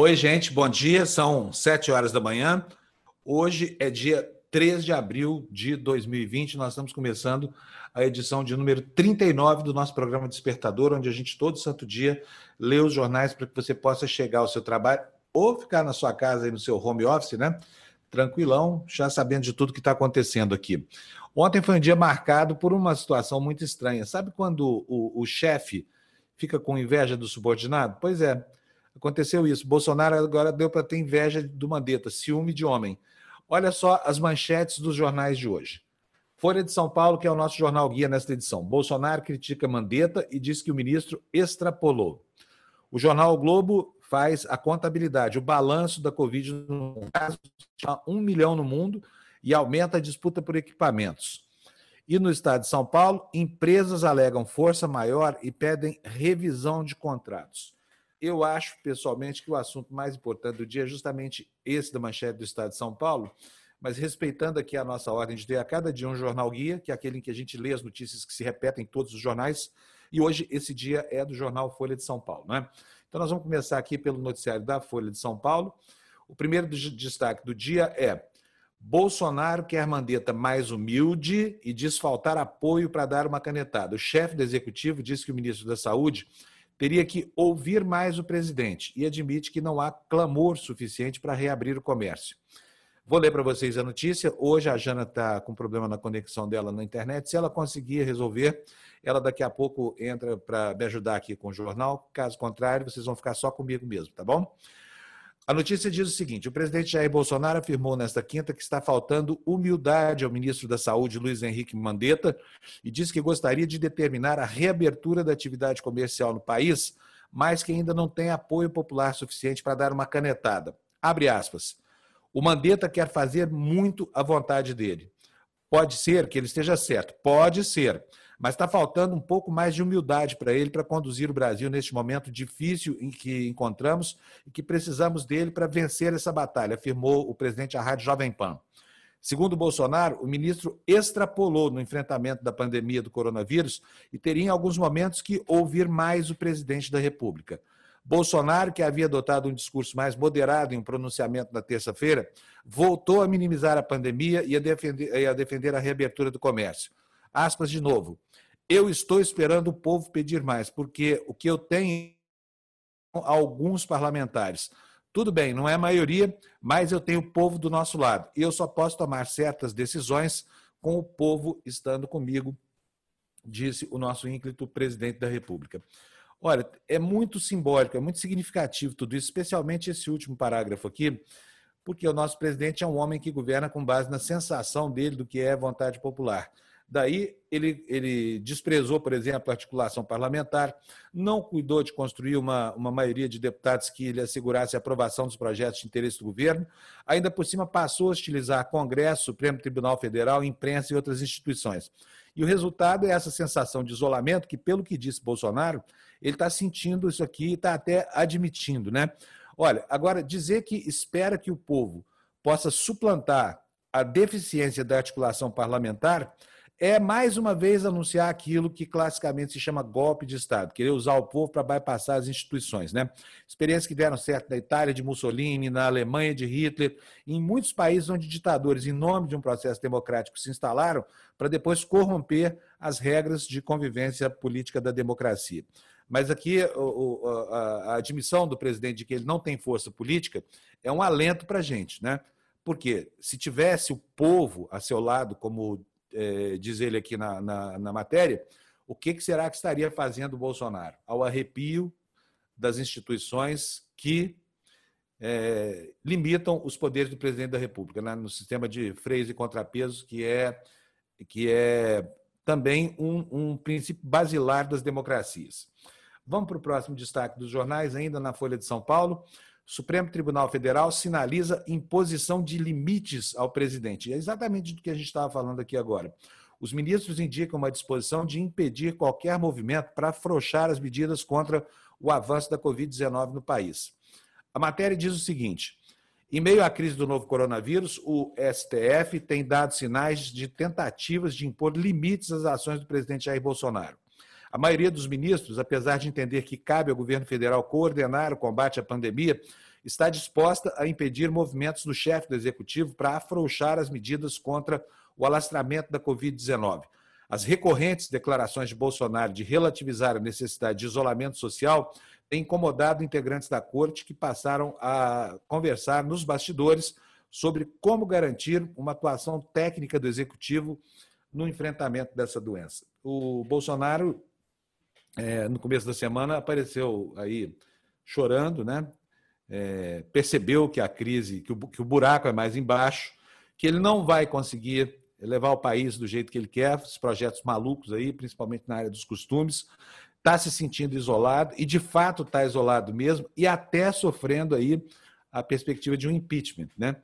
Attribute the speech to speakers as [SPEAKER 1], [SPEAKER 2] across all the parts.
[SPEAKER 1] Oi, gente, bom dia. São sete horas da manhã. Hoje é dia 3 de abril de 2020. Nós estamos começando a edição de número 39 do nosso programa Despertador, onde a gente todo santo dia lê os jornais para que você possa chegar ao seu trabalho ou ficar na sua casa aí no seu home office, né? Tranquilão, já sabendo de tudo que está acontecendo aqui. Ontem foi um dia marcado por uma situação muito estranha. Sabe quando o, o chefe fica com inveja do subordinado? Pois é. Aconteceu isso. Bolsonaro agora deu para ter inveja do Mandetta, ciúme de homem. Olha só as manchetes dos jornais de hoje. Folha de São Paulo, que é o nosso jornal guia nesta edição. Bolsonaro critica Mandetta e diz que o ministro extrapolou. O jornal o Globo faz a contabilidade, o balanço da Covid no caso, um milhão no mundo e aumenta a disputa por equipamentos. E no estado de São Paulo, empresas alegam força maior e pedem revisão de contratos. Eu acho, pessoalmente, que o assunto mais importante do dia é justamente esse da manchete do Estado de São Paulo, mas respeitando aqui a nossa ordem de ter a cada dia um jornal guia, que é aquele em que a gente lê as notícias que se repetem em todos os jornais, e hoje esse dia é do jornal Folha de São Paulo. Né? Então nós vamos começar aqui pelo noticiário da Folha de São Paulo. O primeiro destaque do dia é Bolsonaro quer Mandetta mais humilde e desfaltar apoio para dar uma canetada. O chefe do executivo disse que o ministro da Saúde teria que ouvir mais o presidente e admite que não há clamor suficiente para reabrir o comércio. Vou ler para vocês a notícia. Hoje a Jana está com problema na conexão dela na internet. Se ela conseguir resolver, ela daqui a pouco entra para me ajudar aqui com o jornal. Caso contrário, vocês vão ficar só comigo mesmo, tá bom? A notícia diz o seguinte: o presidente Jair Bolsonaro afirmou nesta quinta que está faltando humildade ao ministro da Saúde, Luiz Henrique Mandetta, e disse que gostaria de determinar a reabertura da atividade comercial no país, mas que ainda não tem apoio popular suficiente para dar uma canetada. Abre aspas. O Mandetta quer fazer muito à vontade dele. Pode ser que ele esteja certo, pode ser mas está faltando um pouco mais de humildade para ele para conduzir o Brasil neste momento difícil em que encontramos e que precisamos dele para vencer essa batalha, afirmou o presidente da Rádio Jovem Pan. Segundo Bolsonaro, o ministro extrapolou no enfrentamento da pandemia do coronavírus e teria em alguns momentos que ouvir mais o presidente da República. Bolsonaro, que havia adotado um discurso mais moderado em um pronunciamento na terça-feira, voltou a minimizar a pandemia e a defender, e a defender a reabertura do comércio. Aspas de novo. Eu estou esperando o povo pedir mais, porque o que eu tenho alguns parlamentares. Tudo bem, não é a maioria, mas eu tenho o povo do nosso lado. E eu só posso tomar certas decisões com o povo estando comigo, disse o nosso ínclito presidente da República. Olha, é muito simbólico, é muito significativo tudo isso, especialmente esse último parágrafo aqui, porque o nosso presidente é um homem que governa com base na sensação dele do que é vontade popular. Daí ele, ele desprezou, por exemplo, a articulação parlamentar, não cuidou de construir uma, uma maioria de deputados que lhe assegurasse a aprovação dos projetos de interesse do governo, ainda por cima passou a hostilizar Congresso, Supremo Tribunal Federal, imprensa e outras instituições. E o resultado é essa sensação de isolamento que, pelo que disse Bolsonaro, ele está sentindo isso aqui e está até admitindo. Né? Olha, agora, dizer que espera que o povo possa suplantar a deficiência da articulação parlamentar é mais uma vez anunciar aquilo que classicamente se chama golpe de Estado, querer usar o povo para bypassar as instituições. Né? Experiências que deram certo na Itália de Mussolini, na Alemanha de Hitler, em muitos países onde ditadores, em nome de um processo democrático, se instalaram para depois corromper as regras de convivência política da democracia. Mas aqui a admissão do presidente de que ele não tem força política é um alento para a gente, né? Porque se tivesse o povo a seu lado, como é, diz ele aqui na, na, na matéria, o que, que será que estaria fazendo o Bolsonaro? Ao arrepio das instituições que é, limitam os poderes do presidente da República, né? no sistema de freios e contrapesos, que é, que é também um, um princípio basilar das democracias. Vamos para o próximo destaque dos jornais, ainda na Folha de São Paulo. Supremo Tribunal Federal sinaliza imposição de limites ao presidente. É exatamente do que a gente estava falando aqui agora. Os ministros indicam uma disposição de impedir qualquer movimento para afrouxar as medidas contra o avanço da Covid-19 no país. A matéria diz o seguinte: Em meio à crise do novo coronavírus, o STF tem dado sinais de tentativas de impor limites às ações do presidente Jair Bolsonaro. A maioria dos ministros, apesar de entender que cabe ao governo federal coordenar o combate à pandemia, está disposta a impedir movimentos do chefe do executivo para afrouxar as medidas contra o alastramento da Covid-19. As recorrentes declarações de Bolsonaro de relativizar a necessidade de isolamento social tem incomodado integrantes da corte que passaram a conversar nos bastidores sobre como garantir uma atuação técnica do executivo no enfrentamento dessa doença. O Bolsonaro, é, no começo da semana, apareceu aí chorando, né? É, percebeu que a crise, que o, que o buraco é mais embaixo, que ele não vai conseguir levar o país do jeito que ele quer, esses projetos malucos aí, principalmente na área dos costumes, está se sentindo isolado e de fato está isolado mesmo e até sofrendo aí a perspectiva de um impeachment, né?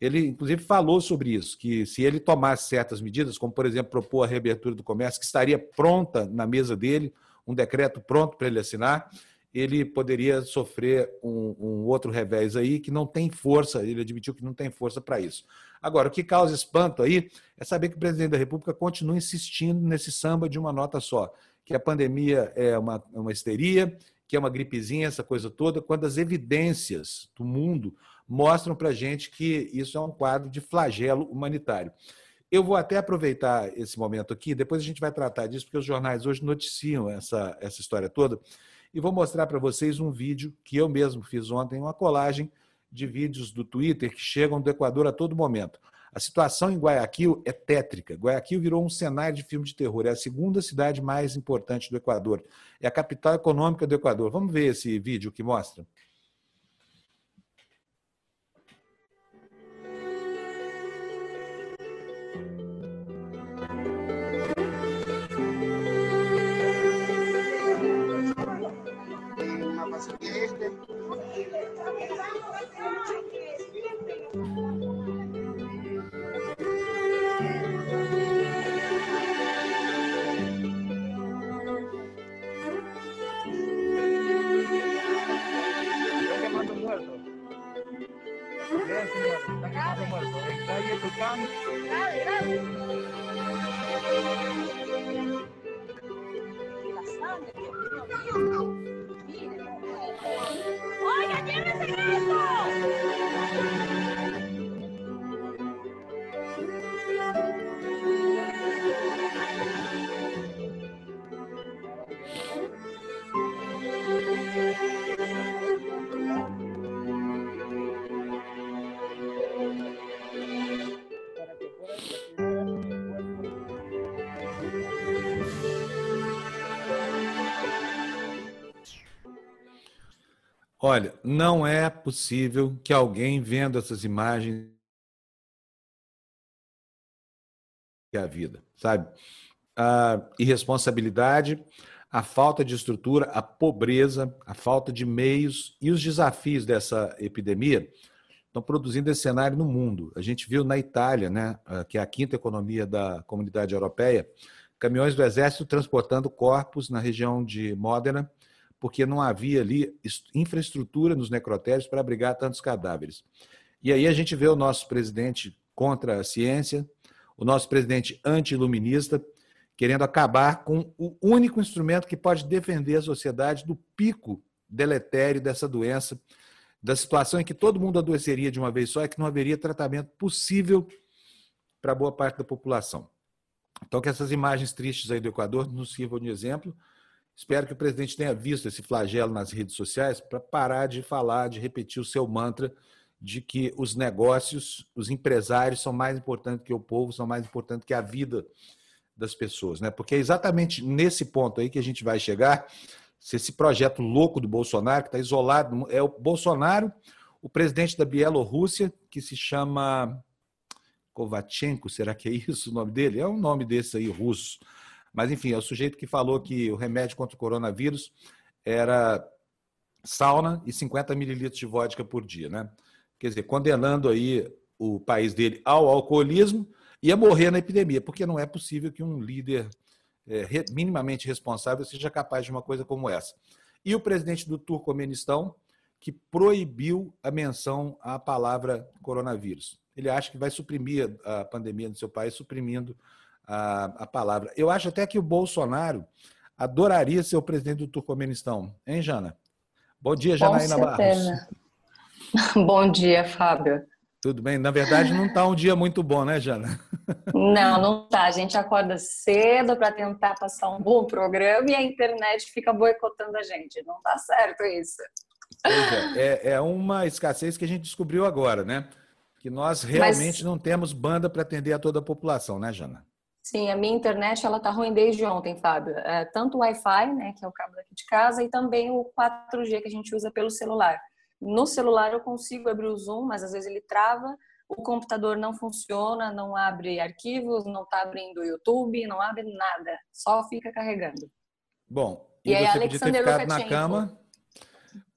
[SPEAKER 1] Ele inclusive falou sobre isso, que se ele tomasse certas medidas, como por exemplo propor a reabertura do comércio, que estaria pronta na mesa dele, um decreto pronto para ele assinar, ele poderia sofrer um, um, outro revés aí que não tem força, ele admitiu que não tem força para isso. Agora, o que causa espanto aí é saber que o presidente da República continua insistindo nesse samba de uma nota só que a pandemia é uma, uma histeria, que é uma gripezinha, essa coisa toda, quando as evidências do mundo mostram para a gente que isso é um quadro de flagelo humanitário. Eu vou até aproveitar esse momento aqui, depois a gente vai tratar disso, porque os jornais hoje noticiam essa, essa história toda, e vou mostrar para vocês um vídeo que eu mesmo fiz ontem, uma colagem de vídeos do Twitter que chegam do Equador a todo momento. A situação em Guayaquil é tétrica. Guayaquil virou um cenário de filme de terror. É a segunda cidade mais importante do Equador. É a capital econômica do Equador. Vamos ver esse vídeo que mostra? Dale, dale. Olha, não é possível que alguém vendo essas imagens a vida, sabe? A irresponsabilidade, a falta de estrutura, a pobreza, a falta de meios e os desafios dessa epidemia estão produzindo esse cenário no mundo. A gente viu na Itália, né, que é a quinta economia da comunidade europeia, caminhões do exército transportando corpos na região de Módena porque não havia ali infraestrutura nos necrotérios para abrigar tantos cadáveres. E aí a gente vê o nosso presidente contra a ciência, o nosso presidente anti-iluminista, querendo acabar com o único instrumento que pode defender a sociedade do pico deletério dessa doença, da situação em que todo mundo adoeceria de uma vez só e que não haveria tratamento possível para boa parte da população. Então, que essas imagens tristes aí do Equador nos sirvam de exemplo Espero que o presidente tenha visto esse flagelo nas redes sociais para parar de falar, de repetir o seu mantra de que os negócios, os empresários são mais importantes que o povo, são mais importantes que a vida das pessoas, né? Porque é exatamente nesse ponto aí que a gente vai chegar. Se esse projeto louco do Bolsonaro, que está isolado, é o Bolsonaro, o presidente da Bielorrússia, que se chama Kovachenko, será que é isso o nome dele? É um nome desse aí russo. Mas, enfim, é o sujeito que falou que o remédio contra o coronavírus era sauna e 50 mililitros de vodka por dia, né? Quer dizer, condenando aí o país dele ao alcoolismo e a morrer na epidemia, porque não é possível que um líder é, minimamente responsável seja capaz de uma coisa como essa. E o presidente do Turcomenistão, que proibiu a menção à palavra coronavírus. Ele acha que vai suprimir a pandemia no seu país, suprimindo a, a palavra. Eu acho até que o Bolsonaro adoraria ser o presidente do Turcomenistão. Hein, Jana? Bom dia, Janaína Barros.
[SPEAKER 2] Bom dia, Fábio.
[SPEAKER 1] Tudo bem? Na verdade, não está um dia muito bom, né, Jana?
[SPEAKER 2] Não, não está. A gente acorda cedo para tentar passar um bom programa e a internet fica boicotando a gente. Não está certo isso.
[SPEAKER 1] É, é, é uma escassez que a gente descobriu agora, né? Que nós realmente Mas... não temos banda para atender a toda a população, né, Jana?
[SPEAKER 2] Sim, a minha internet ela tá ruim desde ontem, Fábio. É, tanto o Wi-Fi, né, que é o cabo daqui de casa, e também o 4G que a gente usa pelo celular. No celular eu consigo abrir o Zoom, mas às vezes ele trava. O computador não funciona, não abre arquivos, não está abrindo o YouTube, não abre nada, só fica carregando.
[SPEAKER 1] Bom, e, e aí Alexander na cama.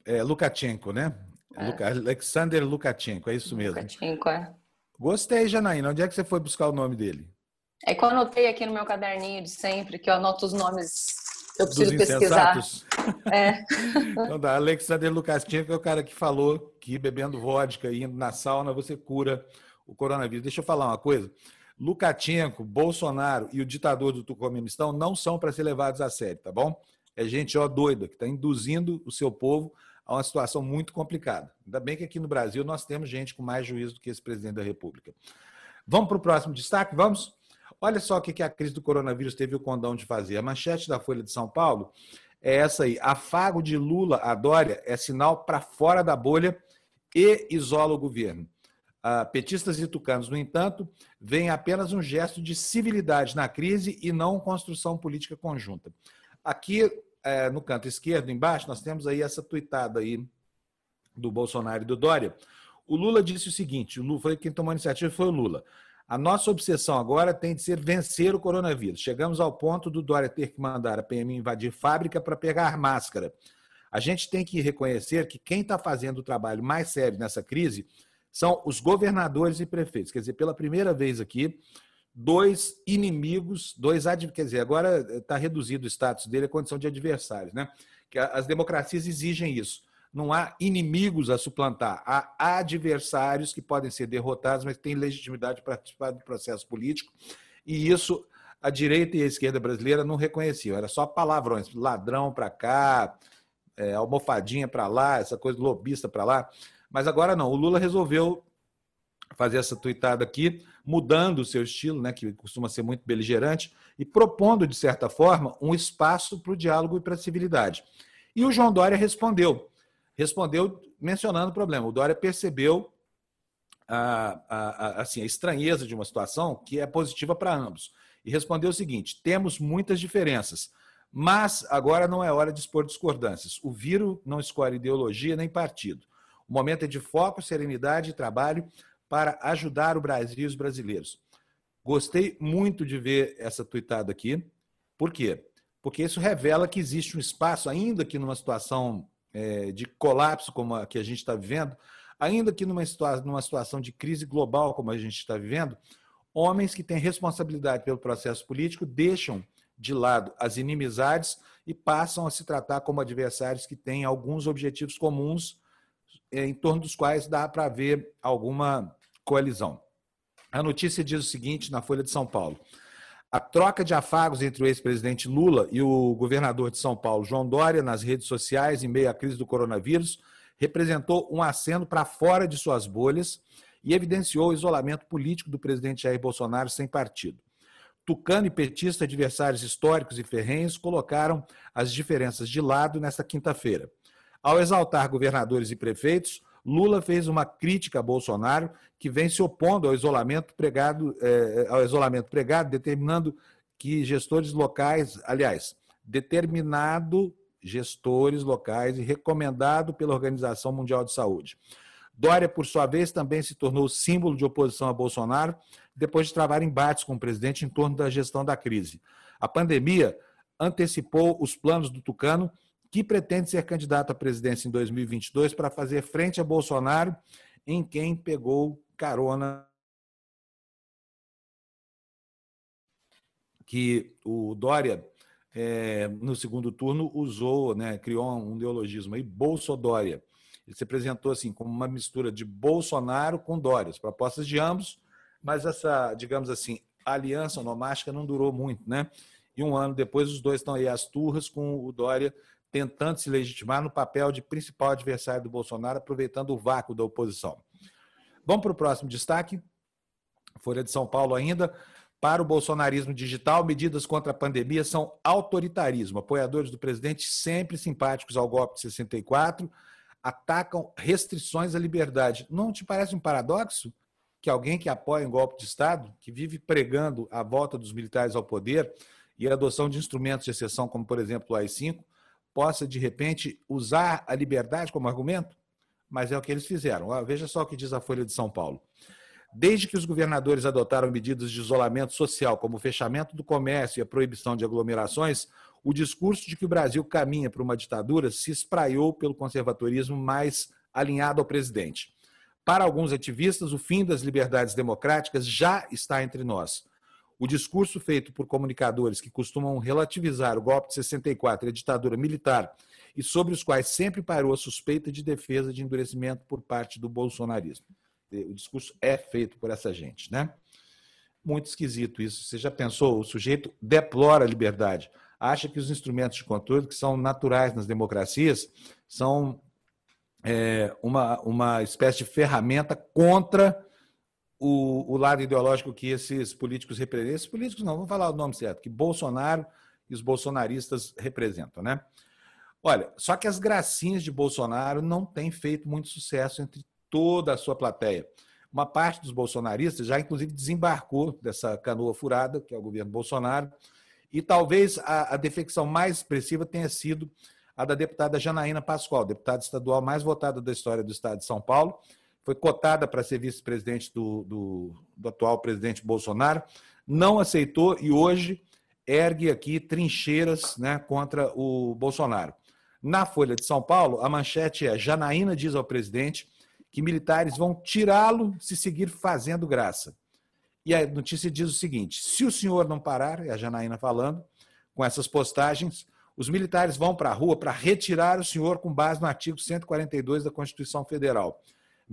[SPEAKER 1] É, Lukashenko, né? É. Alexander Lukashenko, é isso mesmo.
[SPEAKER 2] Lukashenko, é.
[SPEAKER 1] Gostei, Janaína. Onde é que você foi buscar o nome dele?
[SPEAKER 2] É que eu anotei aqui no meu caderninho de sempre, que eu anoto os nomes eu preciso pesquisar.
[SPEAKER 1] É. Então, da Alexander Lukashenko é o cara que falou que bebendo vodka e indo na sauna você cura o coronavírus. Deixa eu falar uma coisa. Lukashenko, Bolsonaro e o ditador do Turcomenistão não são para ser levados a sério, tá bom? É gente ó doida que está induzindo o seu povo a uma situação muito complicada. Ainda bem que aqui no Brasil nós temos gente com mais juízo do que esse presidente da República. Vamos para o próximo destaque? Vamos? Olha só o que a crise do coronavírus teve o condão de fazer. A manchete da Folha de São Paulo é essa aí. Afago de Lula a Dória é sinal para fora da bolha e isola o governo. Uh, petistas e tucanos, no entanto, veem apenas um gesto de civilidade na crise e não construção política conjunta. Aqui, é, no canto esquerdo, embaixo, nós temos aí essa tuitada aí do Bolsonaro e do Dória. O Lula disse o seguinte: o Lula foi quem tomou a iniciativa foi o Lula. A nossa obsessão agora tem de ser vencer o coronavírus. Chegamos ao ponto do Dória ter que mandar a PM invadir fábrica para pegar máscara. A gente tem que reconhecer que quem está fazendo o trabalho mais sério nessa crise são os governadores e prefeitos. Quer dizer, pela primeira vez aqui, dois inimigos, dois quer dizer, agora está reduzido o status dele à condição de adversários, né? Que as democracias exigem isso não há inimigos a suplantar, há adversários que podem ser derrotados, mas têm legitimidade para participar do processo político, e isso a direita e a esquerda brasileira não reconheciam, era só palavrões, ladrão para cá, é, almofadinha para lá, essa coisa lobista para lá, mas agora não, o Lula resolveu fazer essa tuitada aqui, mudando o seu estilo, né, que costuma ser muito beligerante, e propondo, de certa forma, um espaço para o diálogo e para a civilidade. E o João Dória respondeu respondeu mencionando o problema. O Dória percebeu a, a, a, assim, a estranheza de uma situação que é positiva para ambos. E respondeu o seguinte: temos muitas diferenças, mas agora não é hora de expor discordâncias. O vírus não escolhe ideologia nem partido. O momento é de foco, serenidade e trabalho para ajudar o Brasil e os brasileiros. Gostei muito de ver essa tuitada aqui. Por quê? Porque isso revela que existe um espaço, ainda que numa situação é, de colapso como a que a gente está vivendo, ainda que numa, situa numa situação de crise global como a gente está vivendo, homens que têm responsabilidade pelo processo político deixam de lado as inimizades e passam a se tratar como adversários que têm alguns objetivos comuns é, em torno dos quais dá para haver alguma coalizão. A notícia diz o seguinte na Folha de São Paulo. A troca de afagos entre o ex-presidente Lula e o governador de São Paulo, João Dória, nas redes sociais, em meio à crise do coronavírus, representou um aceno para fora de suas bolhas e evidenciou o isolamento político do presidente Jair Bolsonaro sem partido. Tucano e petista, adversários históricos e ferrenhos, colocaram as diferenças de lado nesta quinta-feira. Ao exaltar governadores e prefeitos, Lula fez uma crítica a Bolsonaro que vem se opondo ao isolamento pregado, é, ao isolamento pregado, determinando que gestores locais, aliás, determinado gestores locais e recomendado pela Organização Mundial de Saúde. Dória, por sua vez, também se tornou símbolo de oposição a Bolsonaro depois de travar embates com o presidente em torno da gestão da crise. A pandemia antecipou os planos do Tucano que pretende ser candidato à presidência em 2022 para fazer frente a Bolsonaro, em quem pegou carona que o Dória, é, no segundo turno, usou, né, criou um neologismo aí, Bolsodória. Ele se apresentou assim como uma mistura de Bolsonaro com Dória, as propostas de ambos, mas essa, digamos assim, aliança onomástica não durou muito, né? E um ano depois, os dois estão aí às turras com o Dória tentando se legitimar no papel de principal adversário do Bolsonaro, aproveitando o vácuo da oposição. Vamos para o próximo destaque. Folha de São Paulo ainda. Para o bolsonarismo digital, medidas contra a pandemia são autoritarismo. Apoiadores do presidente, sempre simpáticos ao golpe de 64, atacam restrições à liberdade. Não te parece um paradoxo que alguém que apoia um golpe de Estado, que vive pregando a volta dos militares ao poder e a adoção de instrumentos de exceção, como por exemplo o AI-5, possa de repente usar a liberdade como argumento? Mas é o que eles fizeram. Veja só o que diz a Folha de São Paulo. Desde que os governadores adotaram medidas de isolamento social, como o fechamento do comércio e a proibição de aglomerações, o discurso de que o Brasil caminha para uma ditadura se espraiou pelo conservadorismo mais alinhado ao presidente. Para alguns ativistas, o fim das liberdades democráticas já está entre nós. O discurso feito por comunicadores que costumam relativizar o golpe de 64 e a ditadura militar e sobre os quais sempre parou a suspeita de defesa de endurecimento por parte do bolsonarismo o discurso é feito por essa gente, né? Muito esquisito isso. Você já pensou? O sujeito deplora a liberdade, acha que os instrumentos de controle, que são naturais nas democracias, são é, uma, uma espécie de ferramenta contra o, o, lado ideológico que esses políticos representam. Esses políticos não, vamos falar o nome certo, que Bolsonaro e os bolsonaristas representam, né? Olha, só que as gracinhas de Bolsonaro não têm feito muito sucesso entre toda a sua plateia. Uma parte dos bolsonaristas já, inclusive, desembarcou dessa canoa furada, que é o governo Bolsonaro, e talvez a, a defecção mais expressiva tenha sido a da deputada Janaína Pascoal, deputada estadual mais votada da história do estado de São Paulo. Foi cotada para ser vice-presidente do, do, do atual presidente Bolsonaro, não aceitou e hoje ergue aqui trincheiras né, contra o Bolsonaro. Na Folha de São Paulo, a manchete é: Janaína diz ao presidente que militares vão tirá-lo se seguir fazendo graça. E a notícia diz o seguinte: se o senhor não parar, é a Janaína falando, com essas postagens, os militares vão para a rua para retirar o senhor com base no artigo 142 da Constituição Federal.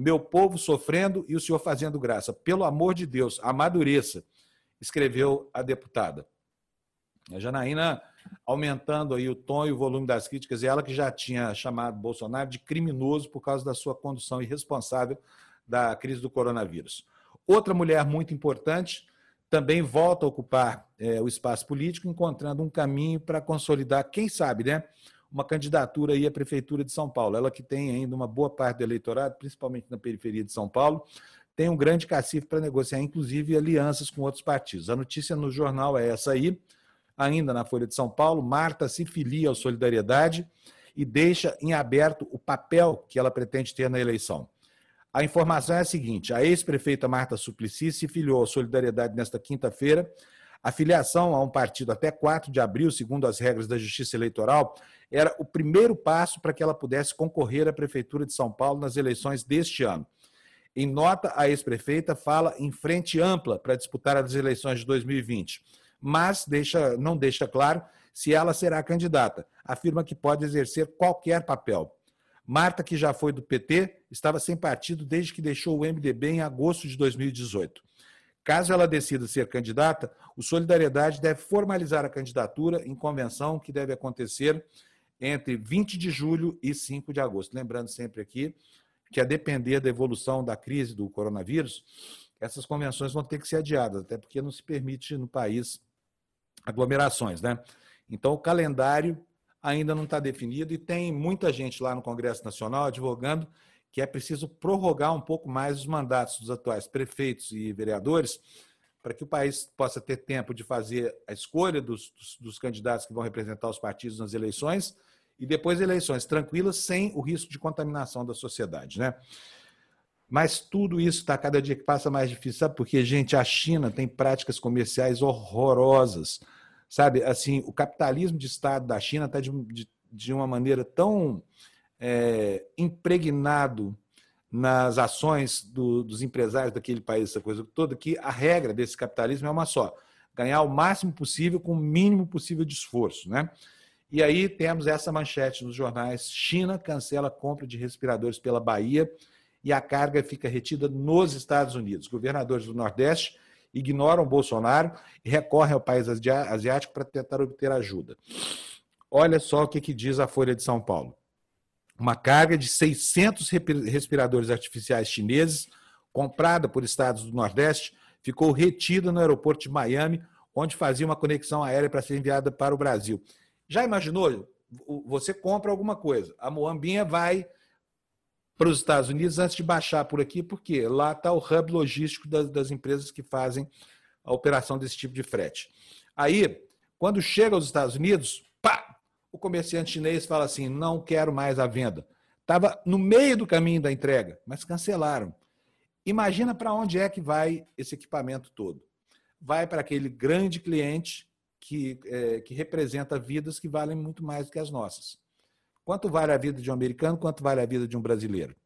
[SPEAKER 1] Meu povo sofrendo e o senhor fazendo graça. Pelo amor de Deus, amadureça, escreveu a deputada. A Janaína aumentando aí o tom e o volume das críticas, e ela que já tinha chamado Bolsonaro de criminoso por causa da sua condução irresponsável da crise do coronavírus. Outra mulher muito importante também volta a ocupar é, o espaço político, encontrando um caminho para consolidar, quem sabe, né, uma candidatura aí à Prefeitura de São Paulo. Ela que tem ainda uma boa parte do eleitorado, principalmente na periferia de São Paulo, tem um grande cacife para negociar, inclusive alianças com outros partidos. A notícia no jornal é essa aí. Ainda na Folha de São Paulo, Marta se filia ao Solidariedade e deixa em aberto o papel que ela pretende ter na eleição. A informação é a seguinte: a ex-prefeita Marta Suplicy se filiou à Solidariedade nesta quinta-feira. A filiação a um partido até 4 de abril, segundo as regras da Justiça Eleitoral, era o primeiro passo para que ela pudesse concorrer à Prefeitura de São Paulo nas eleições deste ano. Em nota, a ex-prefeita fala em frente ampla para disputar as eleições de 2020 mas deixa, não deixa claro se ela será candidata. Afirma que pode exercer qualquer papel. Marta, que já foi do PT, estava sem partido desde que deixou o MDB em agosto de 2018. Caso ela decida ser candidata, o Solidariedade deve formalizar a candidatura em convenção que deve acontecer entre 20 de julho e 5 de agosto. Lembrando sempre aqui que, a depender da evolução da crise do coronavírus, essas convenções vão ter que ser adiadas, até porque não se permite no país aglomerações, né? Então, o calendário ainda não está definido e tem muita gente lá no Congresso Nacional advogando que é preciso prorrogar um pouco mais os mandatos dos atuais prefeitos e vereadores para que o país possa ter tempo de fazer a escolha dos, dos, dos candidatos que vão representar os partidos nas eleições e depois eleições tranquilas sem o risco de contaminação da sociedade, né? Mas tudo isso está cada dia que passa mais difícil, sabe? Porque, gente, a China tem práticas comerciais horrorosas, sabe? Assim, o capitalismo de Estado da China está de, de, de, uma maneira tão é, impregnado nas ações do, dos empresários daquele país, essa coisa toda, que a regra desse capitalismo é uma só: ganhar o máximo possível com o mínimo possível de esforço, né? E aí temos essa manchete nos jornais: China cancela a compra de respiradores pela Bahia e a carga fica retida nos Estados Unidos. Governadores do Nordeste ignoram Bolsonaro e recorrem ao país asiático para tentar obter ajuda. Olha só o que, que diz a Folha de São Paulo. Uma carga de 600 respiradores artificiais chineses, comprada por estados do Nordeste, ficou retida no aeroporto de Miami, onde fazia uma conexão aérea para ser enviada para o Brasil. Já imaginou? Você compra alguma coisa, a Moambinha vai para os Estados Unidos antes de baixar por aqui, porque lá está o hub logístico das, das, empresas que fazem a operação desse tipo de frete. Aí, quando chega aos Estados Unidos, pá, o comerciante chinês fala assim: não quero mais a venda. Estava no meio do caminho da entrega, mas cancelaram. Imagina para onde é que vai esse equipamento todo. Vai para aquele grande cliente que, é, que representa vidas que valem muito mais do que as nossas. Quanto vale a vida de um americano, quanto vale a vida de um brasileiro?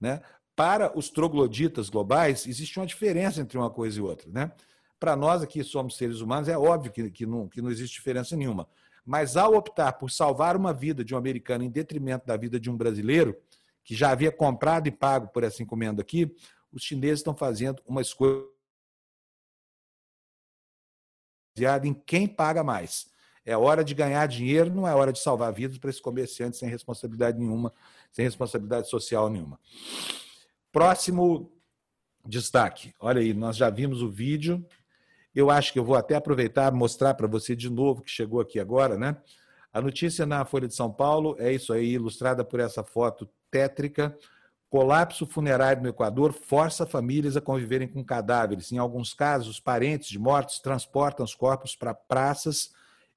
[SPEAKER 1] Né? Para os trogloditas globais, existe uma diferença entre uma coisa e outra. Né? Para nós aqui somos seres humanos, é óbvio que, que, não, que não existe diferença nenhuma. Mas ao optar por salvar uma vida de um americano em detrimento da vida de um brasileiro, que já havia comprado e pago por essa encomenda aqui, os chineses estão fazendo uma escolha baseada em quem paga mais. É hora de ganhar dinheiro, não é hora de salvar vidas para esse comerciante sem responsabilidade nenhuma, sem responsabilidade social nenhuma. Próximo destaque. Olha aí, nós já vimos o vídeo. Eu acho que eu vou até aproveitar e mostrar para você de novo que chegou aqui agora, né? A notícia na Folha de São Paulo é isso aí, ilustrada por essa foto tétrica. Colapso funerário no Equador força famílias a conviverem com cadáveres. Em alguns casos, parentes de mortos transportam os corpos para praças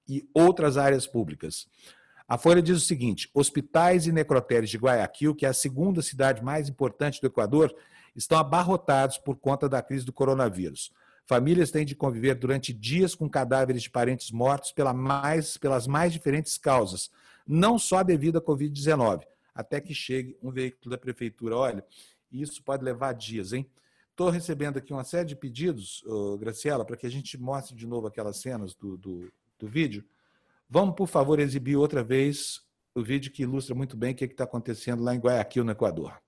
[SPEAKER 1] e outras áreas públicas. A Folha diz o seguinte: hospitais e necrotérios de Guayaquil, que é a segunda cidade mais importante do Equador, estão abarrotados por conta da crise do coronavírus. Famílias têm de conviver durante dias com cadáveres de parentes mortos pela mais, pelas mais diferentes causas, não só devido à Covid-19, até que chegue um veículo da prefeitura. Olha, isso pode levar dias, hein? Estou recebendo aqui uma série de pedidos, Graciela, para que a gente mostre de novo aquelas cenas do, do do vídeo. Vamos, por favor, exibir outra vez o vídeo que ilustra muito bem o que está acontecendo lá em Guayaquil, no Equador.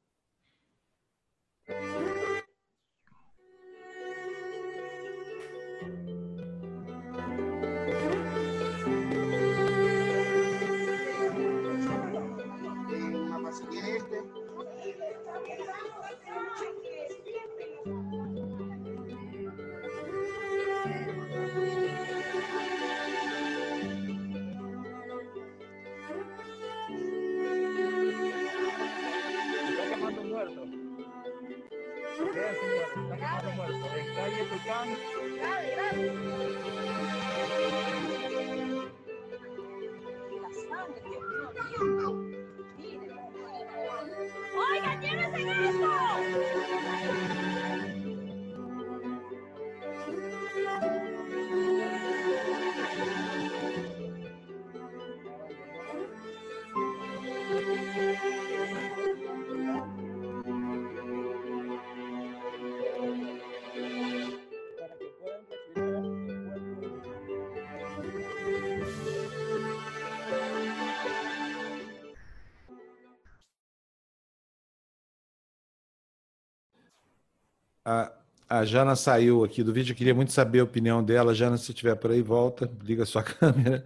[SPEAKER 1] A, a Jana saiu aqui do vídeo, eu queria muito saber a opinião dela. Jana, se estiver por aí, volta, liga sua câmera.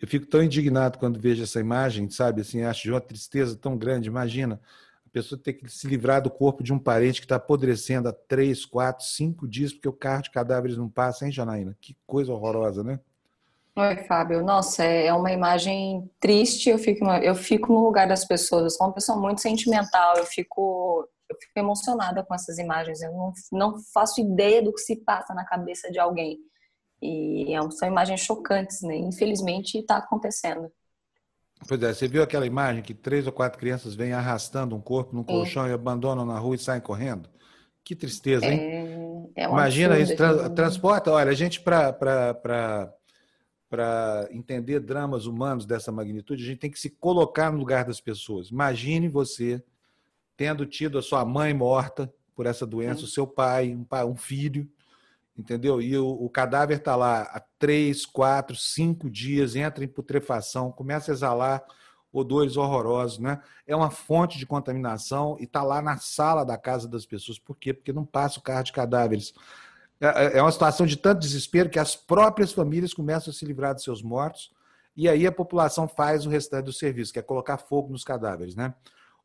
[SPEAKER 1] Eu fico tão indignado quando vejo essa imagem, sabe? Assim, acho de uma tristeza tão grande. Imagina a pessoa ter que se livrar do corpo de um parente que está apodrecendo há três, quatro, cinco dias, porque o carro de cadáveres não passa, hein, Janaína? Que coisa horrorosa, né?
[SPEAKER 2] Oi, Fábio. Nossa, é, é uma imagem triste. Eu fico, eu fico no lugar das pessoas. Eu sou uma pessoa muito sentimental. Eu fico eu fico emocionada com essas imagens. Eu não, não faço ideia do que se passa na cabeça de alguém. E é são imagens chocantes, né? Infelizmente está acontecendo.
[SPEAKER 1] Pois é, você viu aquela imagem que três ou quatro crianças vêm arrastando um corpo num colchão e abandonam na rua e saem correndo? Que tristeza, hein? É, é um Imagina isso, tra transporta. Olha, a gente para entender dramas humanos dessa magnitude, a gente tem que se colocar no lugar das pessoas. Imagine você tendo tido a sua mãe morta por essa doença, o seu pai, um, pai, um filho, entendeu? E o, o cadáver está lá há três, quatro, cinco dias, entra em putrefação, começa a exalar odores horrorosos, né? É uma fonte de contaminação e está lá na sala da casa das pessoas. Por quê? Porque não passa o carro de cadáveres. É, é, é uma situação de tanto desespero que as próprias famílias começam a se livrar de seus mortos e aí a população faz o restante do serviço, que é colocar fogo nos cadáveres, né?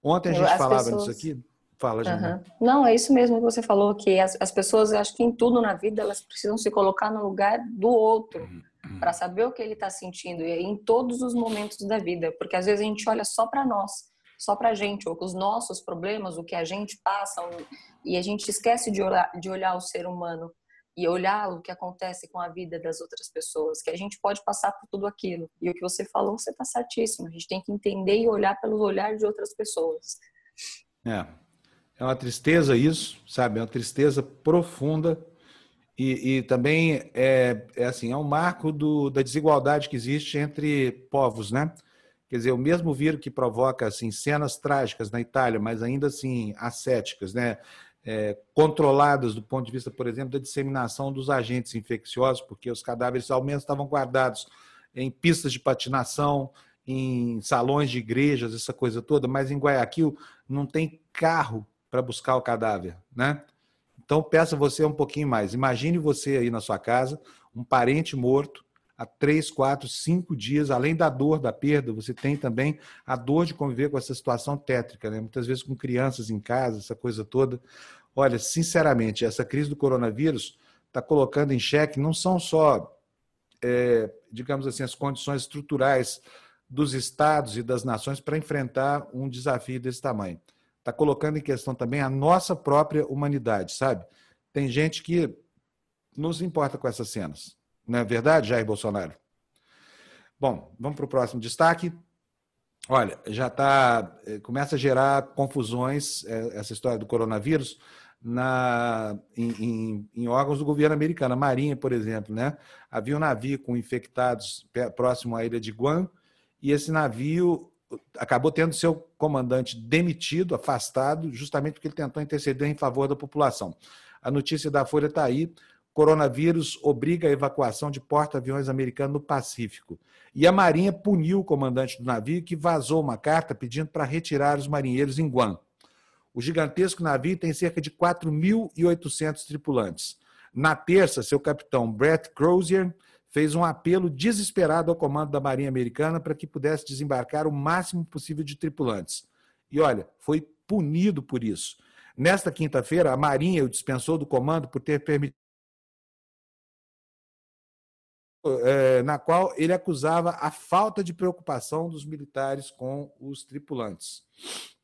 [SPEAKER 1] Ontem a gente as falava pessoas... disso aqui. Fala, gente. Uhum.
[SPEAKER 2] Não, é isso mesmo que você falou, que as, as pessoas, acho que em tudo na vida, elas precisam se colocar no lugar do outro, uhum. para saber o que ele está sentindo, e em todos os momentos da vida, porque às vezes a gente olha só para nós, só para a gente, ou os nossos problemas, o que a gente passa, e a gente esquece de olhar, de olhar o ser humano e olhar o que acontece com a vida das outras pessoas, que a gente pode passar por tudo aquilo. E o que você falou, você está certíssimo. A gente tem que entender e olhar pelo olhar de outras pessoas.
[SPEAKER 1] É, é uma tristeza isso, sabe? É uma tristeza profunda e, e também é, é, assim, é um marco do, da desigualdade que existe entre povos, né? Quer dizer, o mesmo vírus que provoca assim cenas trágicas na Itália, mas ainda assim ascéticas, né? É, controladas do ponto de vista, por exemplo, da disseminação dos agentes infecciosos, porque os cadáveres ao menos estavam guardados em pistas de patinação, em salões de igrejas, essa coisa toda, mas em Guayaquil não tem carro para buscar o cadáver, né? Então peça você um pouquinho mais. Imagine você aí na sua casa, um parente morto há três, quatro, cinco dias, além da dor da perda, você tem também a dor de conviver com essa situação tétrica, né? Muitas vezes com crianças em casa, essa coisa toda. Olha, sinceramente, essa crise do coronavírus está colocando em xeque não são só, é, digamos assim, as condições estruturais dos estados e das nações para enfrentar um desafio desse tamanho está colocando em questão também a nossa própria humanidade, sabe? Tem gente que nos importa com essas cenas. Não é verdade, Jair Bolsonaro? Bom, vamos para o próximo destaque. Olha, já está. Eh, começa a gerar confusões eh, essa história do coronavírus na, em, em, em, órgãos do governo americano. A Marinha, por exemplo, né? Havia um navio com infectados próximo à ilha de Guam, e esse navio acabou tendo seu comandante demitido, afastado, justamente porque ele tentou interceder em favor da população. A notícia da Folha está aí. Coronavírus obriga a evacuação de porta-aviões americanos no Pacífico. E a Marinha puniu o comandante do navio que vazou uma carta pedindo para retirar os marinheiros em Guam. O gigantesco navio tem cerca de 4.800 tripulantes. Na terça, seu capitão Brett Crozier fez um apelo desesperado ao comando da Marinha Americana para que pudesse desembarcar o máximo possível de tripulantes. E olha, foi punido por isso. Nesta quinta-feira, a Marinha o dispensou do comando por ter permitido. É, na qual ele acusava a falta de preocupação dos militares com os tripulantes.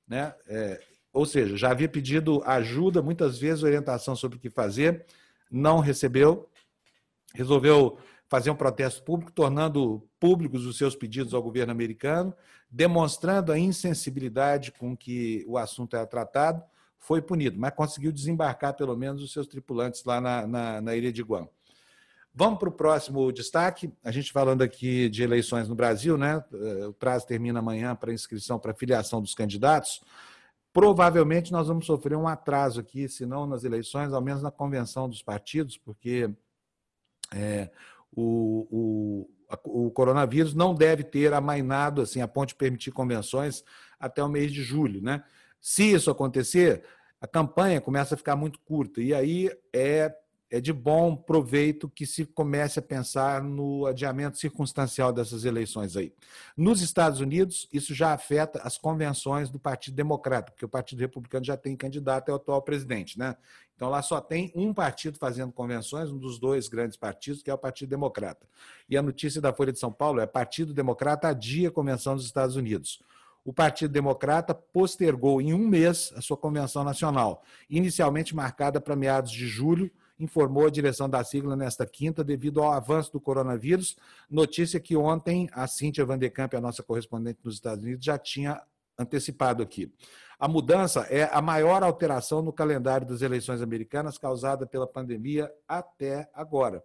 [SPEAKER 1] Né? É, ou seja, já havia pedido ajuda, muitas vezes orientação sobre o que fazer, não recebeu, resolveu fazer um protesto público, tornando públicos os seus pedidos ao governo americano, demonstrando a insensibilidade com que o assunto era tratado, foi punido, mas conseguiu desembarcar pelo menos os seus tripulantes lá na, na, na ilha de Guam. Vamos para o próximo destaque. A gente falando aqui de eleições no Brasil, né? O prazo termina amanhã para inscrição para filiação dos candidatos. Provavelmente nós vamos sofrer um atraso aqui, se não nas eleições, ao menos na convenção dos partidos, porque é, o, o, o coronavírus não deve ter amainado assim a ponto de permitir convenções até o mês de julho. Né? Se isso acontecer, a campanha começa a ficar muito curta, e aí é é de bom proveito que se comece a pensar no adiamento circunstancial dessas eleições aí. Nos Estados Unidos, isso já afeta as convenções do Partido Democrata, porque o Partido Republicano já tem candidato ao atual presidente, né? Então lá só tem um partido fazendo convenções, um dos dois grandes partidos, que é o Partido Democrata. E a notícia da Folha de São Paulo é: Partido Democrata adia a convenção dos Estados Unidos o Partido Democrata postergou em um mês a sua convenção nacional, inicialmente marcada para meados de julho, informou a direção da sigla nesta quinta, devido ao avanço do coronavírus. Notícia que ontem a Cíntia Vanderkamp, a nossa correspondente nos Estados Unidos, já tinha antecipado aqui. A mudança é a maior alteração no calendário das eleições americanas causada pela pandemia até agora.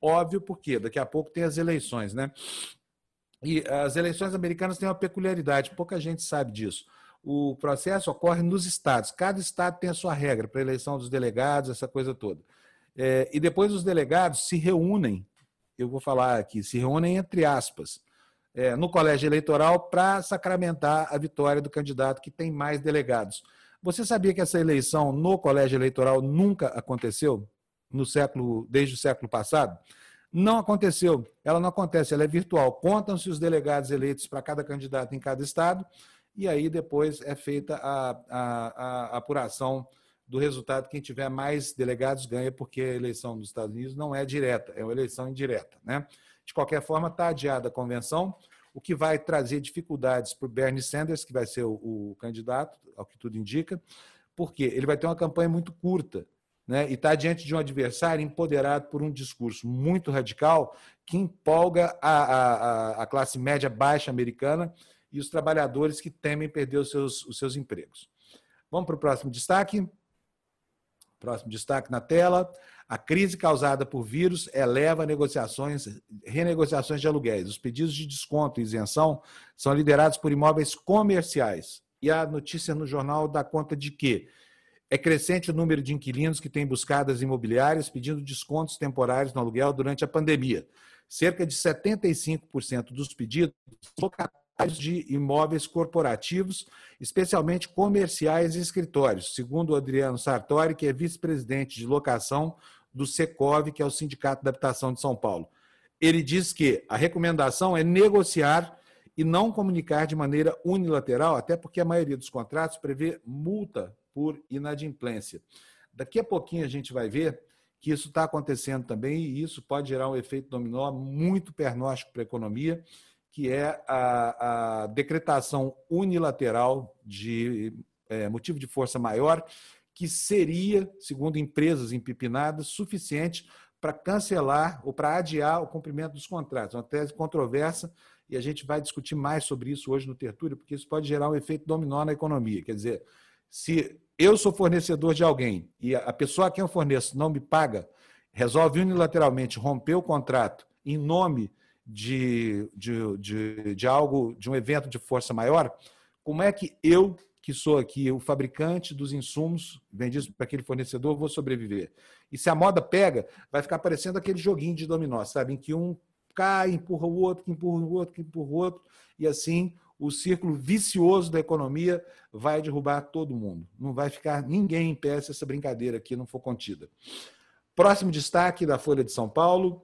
[SPEAKER 1] Óbvio, porque daqui a pouco tem as eleições, né? E as eleições americanas têm uma peculiaridade, pouca gente sabe disso o processo ocorre nos estados. Cada estado tem a sua regra para eleição dos delegados, essa coisa toda. É, e depois os delegados se reúnem, eu vou falar aqui, se reúnem entre aspas, é, no colégio eleitoral para sacramentar a vitória do candidato que tem mais delegados. Você sabia que essa eleição no colégio eleitoral nunca aconteceu no século, desde o século passado? Não aconteceu. Ela não acontece, ela é virtual. Contam-se os delegados eleitos para cada candidato em cada estado e aí depois é feita a, a, a apuração do resultado. Quem tiver mais delegados ganha, porque a eleição dos Estados Unidos não é direta, é uma eleição indireta. Né? De qualquer forma, está adiada a convenção, o que vai trazer dificuldades para o Bernie Sanders, que vai ser o, o, candidato, ao que tudo indica, porque ele vai ter uma campanha muito curta. Né, e está diante de um adversário empoderado por um discurso muito radical que empolga a, a, a classe média baixa americana e os trabalhadores que temem perder os seus, os seus empregos. Vamos para o próximo destaque. Próximo destaque na tela. A crise causada por vírus eleva negociações, renegociações de aluguéis. Os pedidos de desconto e isenção são liderados por imóveis comerciais. E a notícia no jornal dá conta de que é crescente o número de inquilinos que têm buscado as imobiliárias pedindo descontos temporários no aluguel durante a pandemia. Cerca de 75% dos pedidos de imóveis corporativos, especialmente comerciais e escritórios, segundo o Adriano Sartori, que é vice-presidente de locação do Secov, que é o Sindicato da Habitação de São Paulo. Ele diz que a recomendação é negociar e não comunicar de maneira unilateral, até porque a maioria dos contratos prevê multa por inadimplência. Daqui a pouquinho a gente vai ver que isso está acontecendo também e isso pode gerar um efeito dominó muito pernóstico para a economia que é a, a decretação unilateral de é, motivo de força maior, que seria, segundo empresas empipinadas, suficiente para cancelar ou para adiar o cumprimento dos contratos. É uma tese controversa e a gente vai discutir mais sobre isso hoje no Tertúlio, porque isso pode gerar um efeito dominó na economia. Quer dizer, se eu sou fornecedor de alguém e a pessoa a quem eu forneço não me paga, resolve unilateralmente romper o contrato em nome de, de, de, de algo, de um evento de força maior, como é que eu, que sou aqui o fabricante dos insumos vendidos para aquele fornecedor, vou sobreviver? E se a moda pega, vai ficar parecendo aquele joguinho de dominó, sabe? Em que um cai, empurra o outro, que empurra o outro, que empurra o outro, e assim o círculo vicioso da economia vai derrubar todo mundo. Não vai ficar ninguém em pé se essa brincadeira aqui não for contida. Próximo destaque da Folha de São Paulo.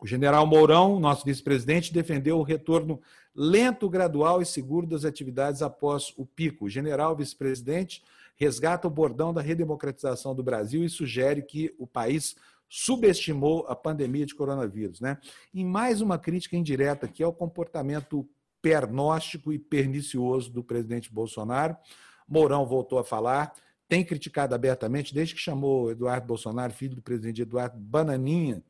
[SPEAKER 1] O general Mourão, nosso vice-presidente, defendeu o retorno lento, gradual e seguro das atividades após o pico. O general vice-presidente resgata o bordão da redemocratização do Brasil e sugere que o país subestimou a pandemia de coronavírus. Né? Em mais uma crítica indireta que é o comportamento pernóstico e pernicioso do presidente Bolsonaro, Mourão voltou a falar, tem criticado abertamente, desde que chamou Eduardo Bolsonaro, filho do presidente Eduardo Bananinha,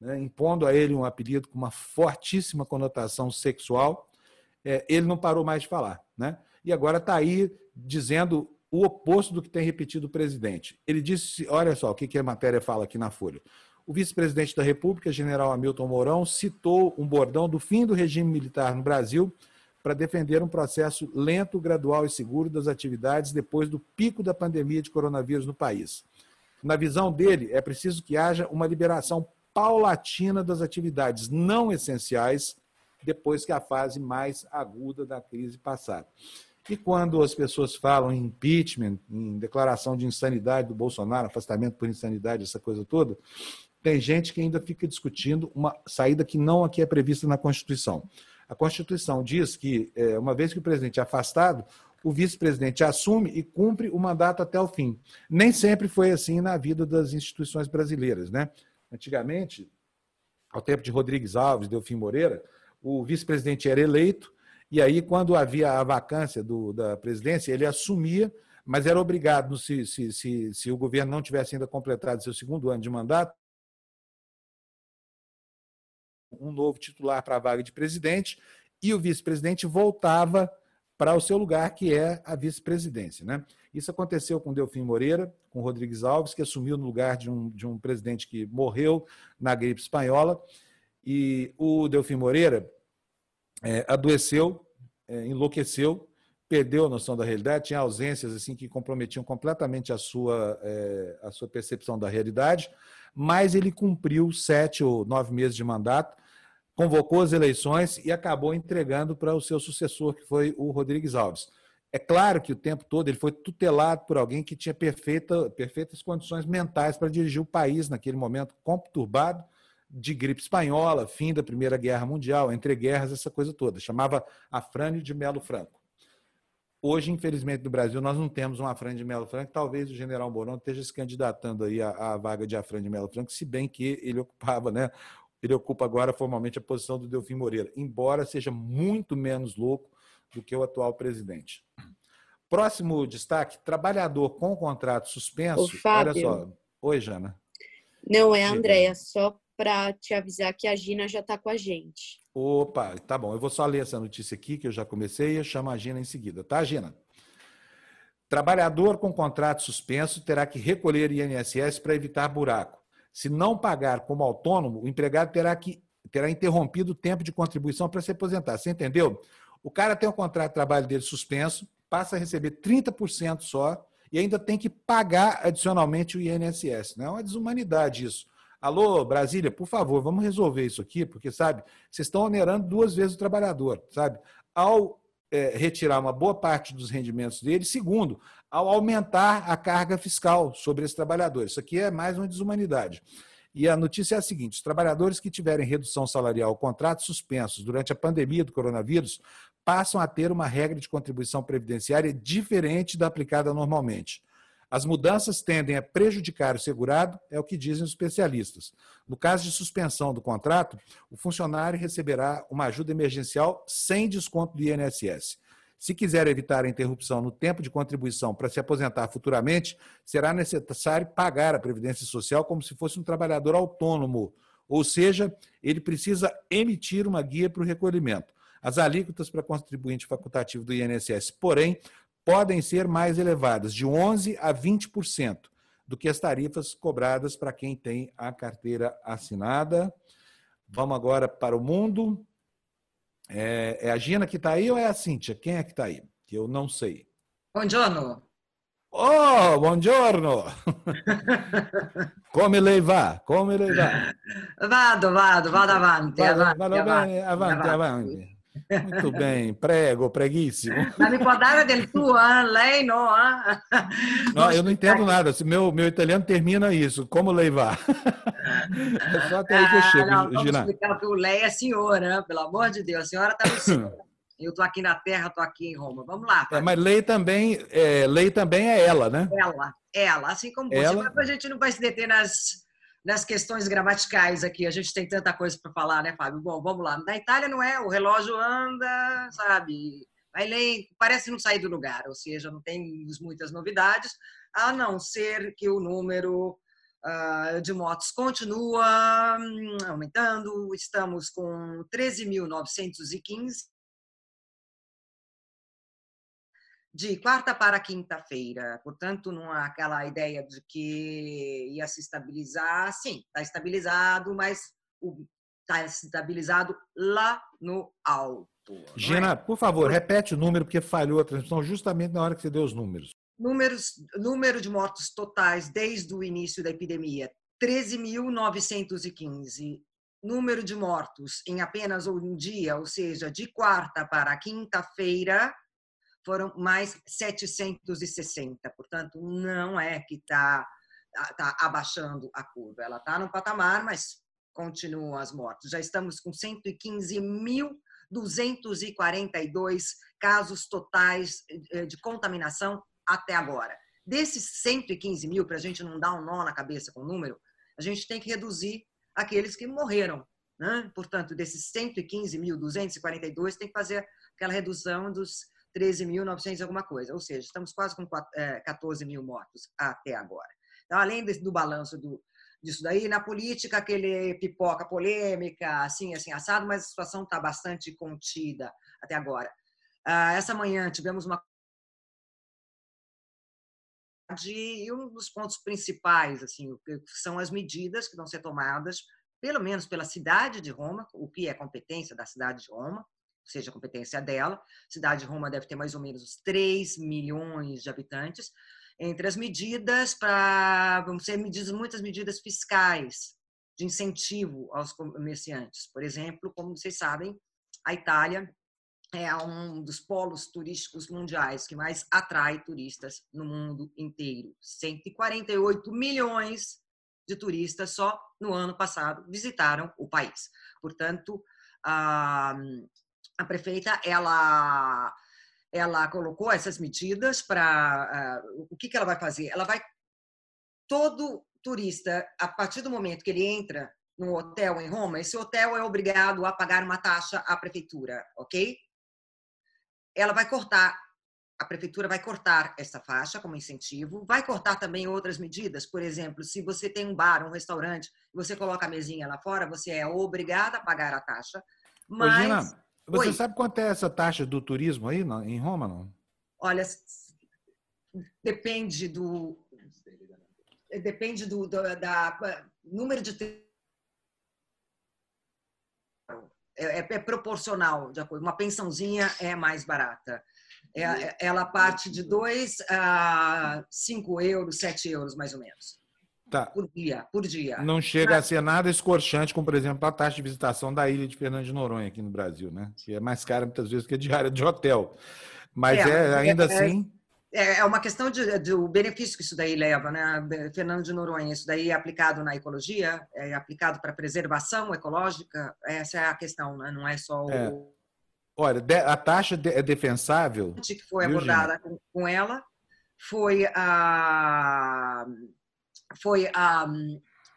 [SPEAKER 1] né, impondo a ele um apelido com uma fortíssima conotação sexual, é, ele não parou mais de falar. Né? E agora está aí dizendo o oposto do que tem repetido o presidente. Ele disse: olha só o que, que a matéria fala aqui na Folha. O vice-presidente da República, general Hamilton Mourão, citou um bordão do fim do regime militar no Brasil para defender um processo lento, gradual e seguro das atividades depois do pico da pandemia de coronavírus no país. Na visão dele, é preciso que haja uma liberação paulatina das atividades não essenciais depois que a fase mais aguda da crise passar. E quando as pessoas falam em impeachment, em declaração de insanidade do Bolsonaro, afastamento por insanidade, essa coisa toda, tem gente que ainda fica discutindo uma saída que não aqui é prevista na Constituição. A Constituição diz que, é, uma vez que o presidente é afastado, o vice-presidente assume e cumpre o mandato até o fim. Nem sempre foi assim na vida das instituições brasileiras, né? Antigamente, ao tempo de Rodrigues Alves, Delfim Moreira, o vice-presidente era eleito, e aí, quando havia a vacância do, da presidência, ele assumia, mas era obrigado, se, se, se, se o governo não tivesse ainda completado seu segundo ano de mandato, um novo titular para a vaga de presidente, e o vice-presidente voltava para o seu lugar, que é a vice-presidência. Né? Isso aconteceu com Delfim Moreira, com Rodrigues Alves, que assumiu no lugar de um, de um presidente que morreu na gripe espanhola. E o Delfim Moreira é, adoeceu, é, enlouqueceu, perdeu a noção da realidade, tinha ausências assim que comprometiam completamente a sua, é, a sua percepção da realidade, mas ele cumpriu sete ou nove meses de mandato, convocou as eleições e acabou entregando para o seu sucessor, que foi o Rodrigues Alves. É claro que o tempo todo ele foi tutelado por alguém que tinha perfeita, perfeitas condições mentais para dirigir o país naquele momento conturbado de gripe espanhola, fim da Primeira Guerra Mundial, entre guerras, essa coisa toda. Chamava Afrânio de Melo Franco. Hoje, infelizmente, no Brasil, nós não temos um Afrânio de Melo Franco. Talvez o general Mourão esteja se candidatando aí à, à vaga de Afrânio de Melo Franco, se bem que ele ocupava, né? Ele ocupa agora formalmente a posição do Delfim Moreira, embora seja muito menos louco do que o atual presidente. Próximo destaque: trabalhador com contrato suspenso. Ô,
[SPEAKER 3] Fábio,
[SPEAKER 1] Olha só. Oi, Jana.
[SPEAKER 3] Não, é a Andréia, só para te avisar que a Gina já está com a gente.
[SPEAKER 1] Opa, tá bom. Eu vou só ler essa notícia aqui, que eu já comecei, e eu chamo a Gina em seguida, tá, Gina? Trabalhador com contrato suspenso terá que recolher INSS para evitar buraco. Se não pagar como autônomo, o empregado terá que terá interrompido o tempo de contribuição para se aposentar. Você entendeu? O cara tem o contrato de trabalho dele suspenso, passa a receber 30% só e ainda tem que pagar adicionalmente o INSS. Não é uma desumanidade isso. Alô, Brasília, por favor, vamos resolver isso aqui, porque, sabe, vocês estão onerando duas vezes o trabalhador, sabe? Ao é, retirar uma boa parte dos rendimentos dele, segundo, ao aumentar a carga fiscal sobre esse trabalhador. Isso aqui é mais uma desumanidade. E a notícia é a seguinte: os trabalhadores que tiverem redução salarial ou contratos suspensos durante a pandemia do coronavírus passam a ter uma regra de contribuição previdenciária diferente da aplicada normalmente. As mudanças tendem a prejudicar o segurado, é o que dizem os especialistas. No caso de suspensão do contrato, o funcionário receberá uma ajuda emergencial sem desconto do INSS. Se quiser evitar a interrupção no tempo de contribuição para se aposentar futuramente, será necessário pagar a Previdência Social como se fosse um trabalhador autônomo, ou seja, ele precisa emitir uma guia para o recolhimento. As alíquotas para contribuinte facultativo do INSS, porém, podem ser mais elevadas, de 11% a 20%, do que as tarifas cobradas para quem tem a carteira assinada. Vamos agora para o mundo. É, é a Gina que está aí ou é a Cíntia? Quem é que está aí? Que eu não sei.
[SPEAKER 4] Buongiorno.
[SPEAKER 1] Oh, buongiorno! Come lei va? Come lei va?
[SPEAKER 4] Vado, vado, vado avanti.
[SPEAKER 1] Vado,
[SPEAKER 4] avanti,
[SPEAKER 1] vado
[SPEAKER 4] avanti,
[SPEAKER 1] bene, avanti, avanti. avanti. Muito bem, prego, preguíssimo.
[SPEAKER 4] Può dare del tuo, eh? lei no? Eh?
[SPEAKER 1] Não, eu não entendo nada. Meu, meu italiano termina isso. Como levar? É só até aí que eu
[SPEAKER 4] Ah,
[SPEAKER 1] chego,
[SPEAKER 4] não, vamos
[SPEAKER 1] Gina.
[SPEAKER 4] explicar que o lei é senhora, pelo amor de Deus. A senhora está no céu. Eu estou aqui na terra, estou aqui em Roma. Vamos lá.
[SPEAKER 1] É, mas lei também, é, lei também é ela, né?
[SPEAKER 4] Ela, ela, assim como você.
[SPEAKER 1] Ela-
[SPEAKER 4] Mas a gente não vai se deter nas, nas questões gramaticais aqui. A gente tem tanta coisa para falar, né, Fábio? Bom, vamos lá. Na Itália não é, o relógio anda, sabe? Vai lento, parece não sair do lugar, ou seja, não tem muitas novidades, a não ser que o número ah, de motos continua hum, aumentando. Estamos com 13.915 de quarta para quinta-feira. Portanto, não há aquela ideia de que ia se estabilizar. Sim, está estabilizado, mas está estabilizado lá no alto. é?
[SPEAKER 1] Gina, por favor, repete o número, porque falhou a transmissão justamente na hora que você deu os números.
[SPEAKER 4] Números, número de mortos totais desde o início da epidemia, 13.915. Número de mortos em apenas um dia, ou seja, de quarta para quinta-feira, foram mais 760. Portanto, não é que está tá abaixando a curva. Ela está no patamar, mas continuam as mortes. Já estamos com 115.242 casos totais eh, de contaminação até agora. Desses 115 mil, para a gente não dar um nó na cabeça com o número, a gente tem que reduzir aqueles que morreram. Né? Portanto, desses 115.242, tem que fazer aquela redução dos 13.900 e alguma coisa. Ou seja, estamos quase com 14 mil mortos até agora. Então, além do balanço do, disso daí, na política, aquele pipoca polêmica, assim, assim, assado, mas a situação está bastante contida até agora. Ah, essa manhã tivemos uma e um dos pontos principais assim são as medidas que vão ser tomadas pelo menos pela cidade de Roma o que é competência da cidade de Roma seja competência dela cidade de Roma deve ter mais ou menos 3 milhões de habitantes entre as medidas para vão ser medidas muitas medidas fiscais de incentivo aos comerciantes. Por exemplo, como vocês sabem, a Itália é um dos polos turísticos mundiais que mais atrai turistas no mundo inteiro. 148 milhões de turistas só no ano passado visitaram o país. Portanto, a, prefeita ela ela colocou essas medidas para uh, o que, que ela vai fazer? Ela vai todo turista a partir do momento que ele entra no hotel em Roma, esse hotel é obrigado a pagar uma taxa à prefeitura, ok? Ela vai cortar a prefeitura vai cortar essa faixa como incentivo, vai cortar também outras medidas. Por exemplo, se você tem um bar, um restaurante, você coloca a mesinha lá fora, você é obrigada a pagar a taxa. Mas... Ô,
[SPEAKER 1] você Oi. sabe quanto é essa taxa do turismo aí em Roma, não?
[SPEAKER 4] Olha, depende do depende do, do da número de é, é, é proporcional de acordo. Uma pensãozinha é mais barata. É, é ela parte de 2 a 5 euros, 7 euros, mais ou menos.
[SPEAKER 1] Tá.
[SPEAKER 4] Por dia, por dia.
[SPEAKER 1] Não chega Mas... a ser nada escorchante, como, por exemplo, a taxa de visitação da ilha de Fernando de Noronha aqui no Brasil, né? Que é mais cara muitas vezes que a diária de hotel. Mas é, é ainda é, assim.
[SPEAKER 4] É, é uma questão de, do benefício que isso daí leva, né? Fernando de Noronha, isso daí é aplicado na ecologia, é aplicado para preservação ecológica, essa é a questão, né? Não é só o. É.
[SPEAKER 1] Olha, a taxa é defensável.
[SPEAKER 4] que foi abordada com, com ela foi a foi a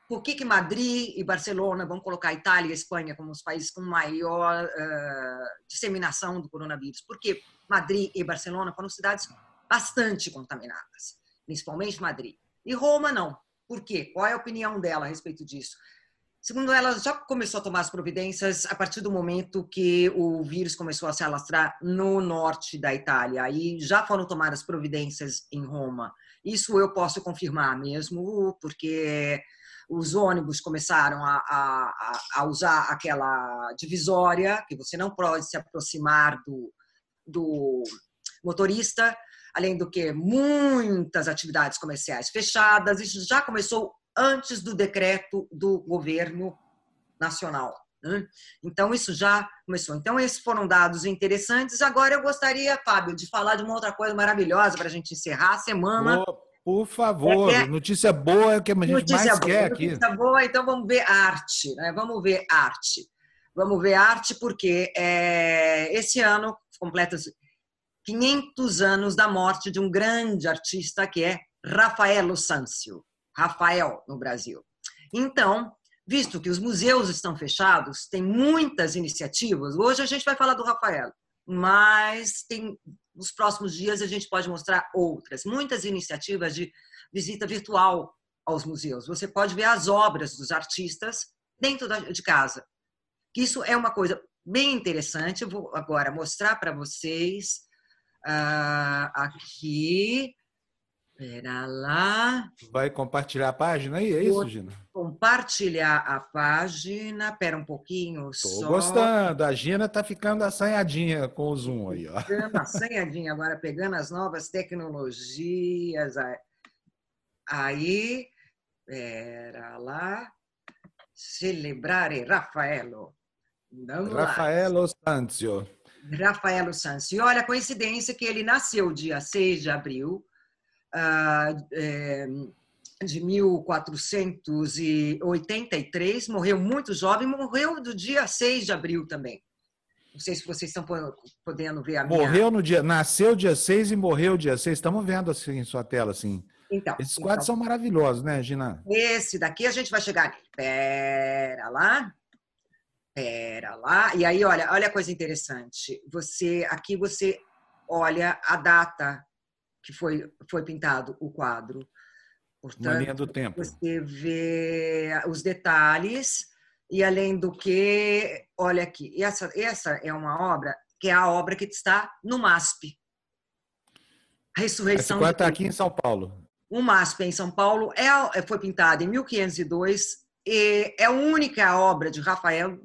[SPEAKER 4] por que, que Madrid e Barcelona, vamos colocar Itália e Espanha como os países com maior uh, disseminação do coronavírus? Porque Madrid e Barcelona foram cidades bastante contaminadas, principalmente Madrid. E Roma não. Por quê? Qual é a opinião dela a respeito disso? Segundo ela, já começou a tomar as providências a partir do momento que o vírus começou a se alastrar no norte da Itália. Aí já foram tomadas providências em Roma. Isso eu posso confirmar mesmo, porque os ônibus começaram a, a, a usar aquela divisória, que você não pode se aproximar do, do motorista, além do que muitas atividades comerciais fechadas. Isso já começou antes do decreto do governo nacional. Né? Então, isso já começou. Então, esses foram dados interessantes. Agora, eu gostaria, Fábio, de falar de uma outra coisa maravilhosa para a gente encerrar a semana.
[SPEAKER 1] Oh, por favor, é, é, notícia boa é o que a gente mais boa, quer aqui.
[SPEAKER 4] Notícia boa, então vamos ver arte. Né? Vamos ver arte. Vamos ver arte porque é, esse ano completa 500 anos da morte de um grande artista que é Rafaelo Sanzio. Rafael, no Brasil. Então, visto que os museus estão fechados, tem muitas iniciativas. Hoje a gente vai falar do Rafael, mas tem nos próximos dias a gente pode mostrar outras, muitas iniciativas de visita virtual aos museus. Você pode ver as obras dos artistas dentro de casa. Isso é uma coisa bem interessante. Eu vou agora mostrar para vocês uh, aqui. Espera lá.
[SPEAKER 1] Vai compartilhar a página aí, é isso, Gina?
[SPEAKER 4] Compartilhar a página. Espera um pouquinho
[SPEAKER 1] Tô só. gostando. A Gina tá ficando assanhadinha com o Zoom aí, ó.
[SPEAKER 4] Ficando assanhadinha agora, pegando as novas tecnologias. Aí, espera lá. Celebrare Rafaelo.
[SPEAKER 1] Vamos Rafaelo Sanzio.
[SPEAKER 4] Rafaelo Sanzio. Olha a coincidência que ele nasceu dia 6 de abril é, de 1483, morreu muito jovem, morreu do dia 6 de abril também. Não sei se vocês estão podendo ver a
[SPEAKER 1] minha... Morreu no dia, nasceu dia 6 e morreu dia 6. Estamos vendo assim em sua tela, assim. Então, Esses quadros então, são maravilhosos, né, Gina?
[SPEAKER 4] Esse daqui a gente vai chegar Pera lá. Pera lá. E aí, olha, olha a coisa interessante. Você aqui você olha a data que foi, foi pintado o quadro.
[SPEAKER 1] Portanto, Uma linha do tempo.
[SPEAKER 4] Você vê os detalhes e além do que, olha aqui, essa, essa é uma obra que é a obra que está no MASP.
[SPEAKER 1] A ressurreição. Esse está aqui em São Paulo.
[SPEAKER 4] O MASP em São Paulo é, foi pintado em 1502 e é a única obra de Rafael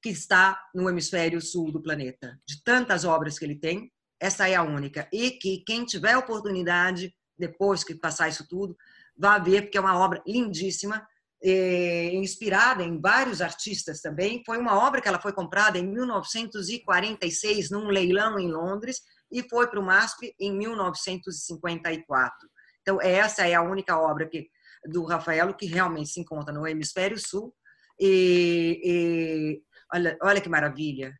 [SPEAKER 4] que está no hemisfério sul do planeta. De tantas obras que ele tem, essa é a única. E que quem tiver oportunidade depois que passar isso tudo, vá ver, porque é uma obra lindíssima, é, inspirada em vários artistas também. Foi uma obra que ela foi comprada em 1946 num leilão em Londres e foi para o MASP em 1954. Então essa é a única obra que do Rafaelo que realmente se encontra no hemisfério sul. E, e olha, olha que maravilha!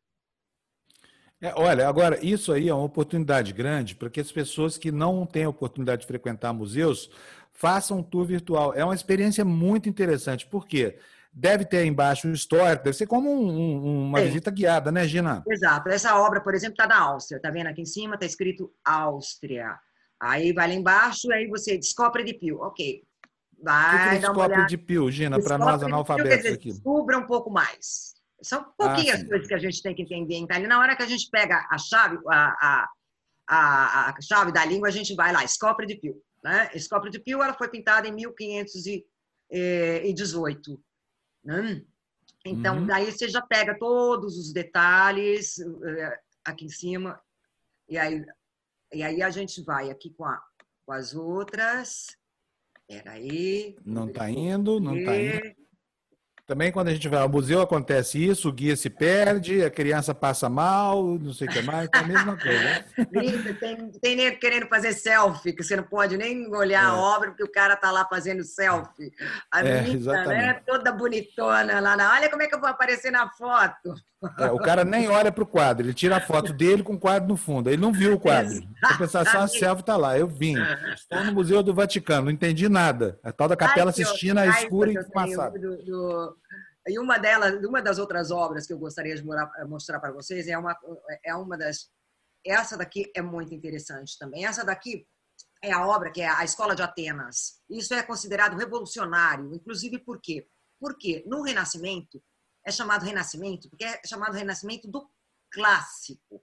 [SPEAKER 1] É, olha, agora, isso aí é uma oportunidade grande para que as pessoas que não têm a oportunidade de frequentar museus façam um tour virtual. É uma experiência muito interessante, porque deve ter embaixo o histórico, deve ser como um, um, uma é. visita guiada, né, Gina?
[SPEAKER 4] Exato. Essa obra, por exemplo, está na Áustria. Está vendo aqui em cima? Está escrito Áustria. Aí vai lá embaixo, aí você descobre de Pio. Ok.
[SPEAKER 1] Vai o que, que dar de Pio, Gina, para nós analfabetos aqui?
[SPEAKER 4] Descubra um pouco mais. São pouquinhas ah, coisas que a gente tem que entender em italiano. Na hora que a gente pega a chave, a, a, a, chave da língua, a gente vai lá, Scopre de Pio. Né? Scopre de Pio ela foi pintada em 1518. Né? Então, uhum. daí você já pega todos os detalhes eh, aqui em cima, e aí, e aí a gente vai aqui com, a, com as outras. Peraí.
[SPEAKER 1] Não está indo, não está indo. Também quando a gente vai ao museu acontece isso, o guia se perde, a criança passa mal, não sei o que mais, é a mesma coisa. Né?
[SPEAKER 4] tem, tem nem querendo fazer selfie, que você não pode nem olhar é. a obra porque o cara tá lá fazendo selfie. A é, menina, né, toda bonitona lá na. Olha como é que eu vou aparecer na foto.
[SPEAKER 1] É, o cara nem olha para o quadro, ele tira a foto dele com o quadro no fundo. Ele não viu o quadro. Pensar só a selfie está lá. Eu vim. Estou no Museu do Vaticano, não entendi nada. A tal da Capela Ai, Sistina escura e fumaçada. Do, do,
[SPEAKER 4] e uma delas, uma das outras obras que eu gostaria de mostrar para vocês é uma, é uma das. Essa daqui é muito interessante também. Essa daqui é a obra que é a Escola de Atenas. Isso é considerado revolucionário, inclusive por quê? Porque no Renascimento é chamado Renascimento porque é chamado Renascimento do clássico.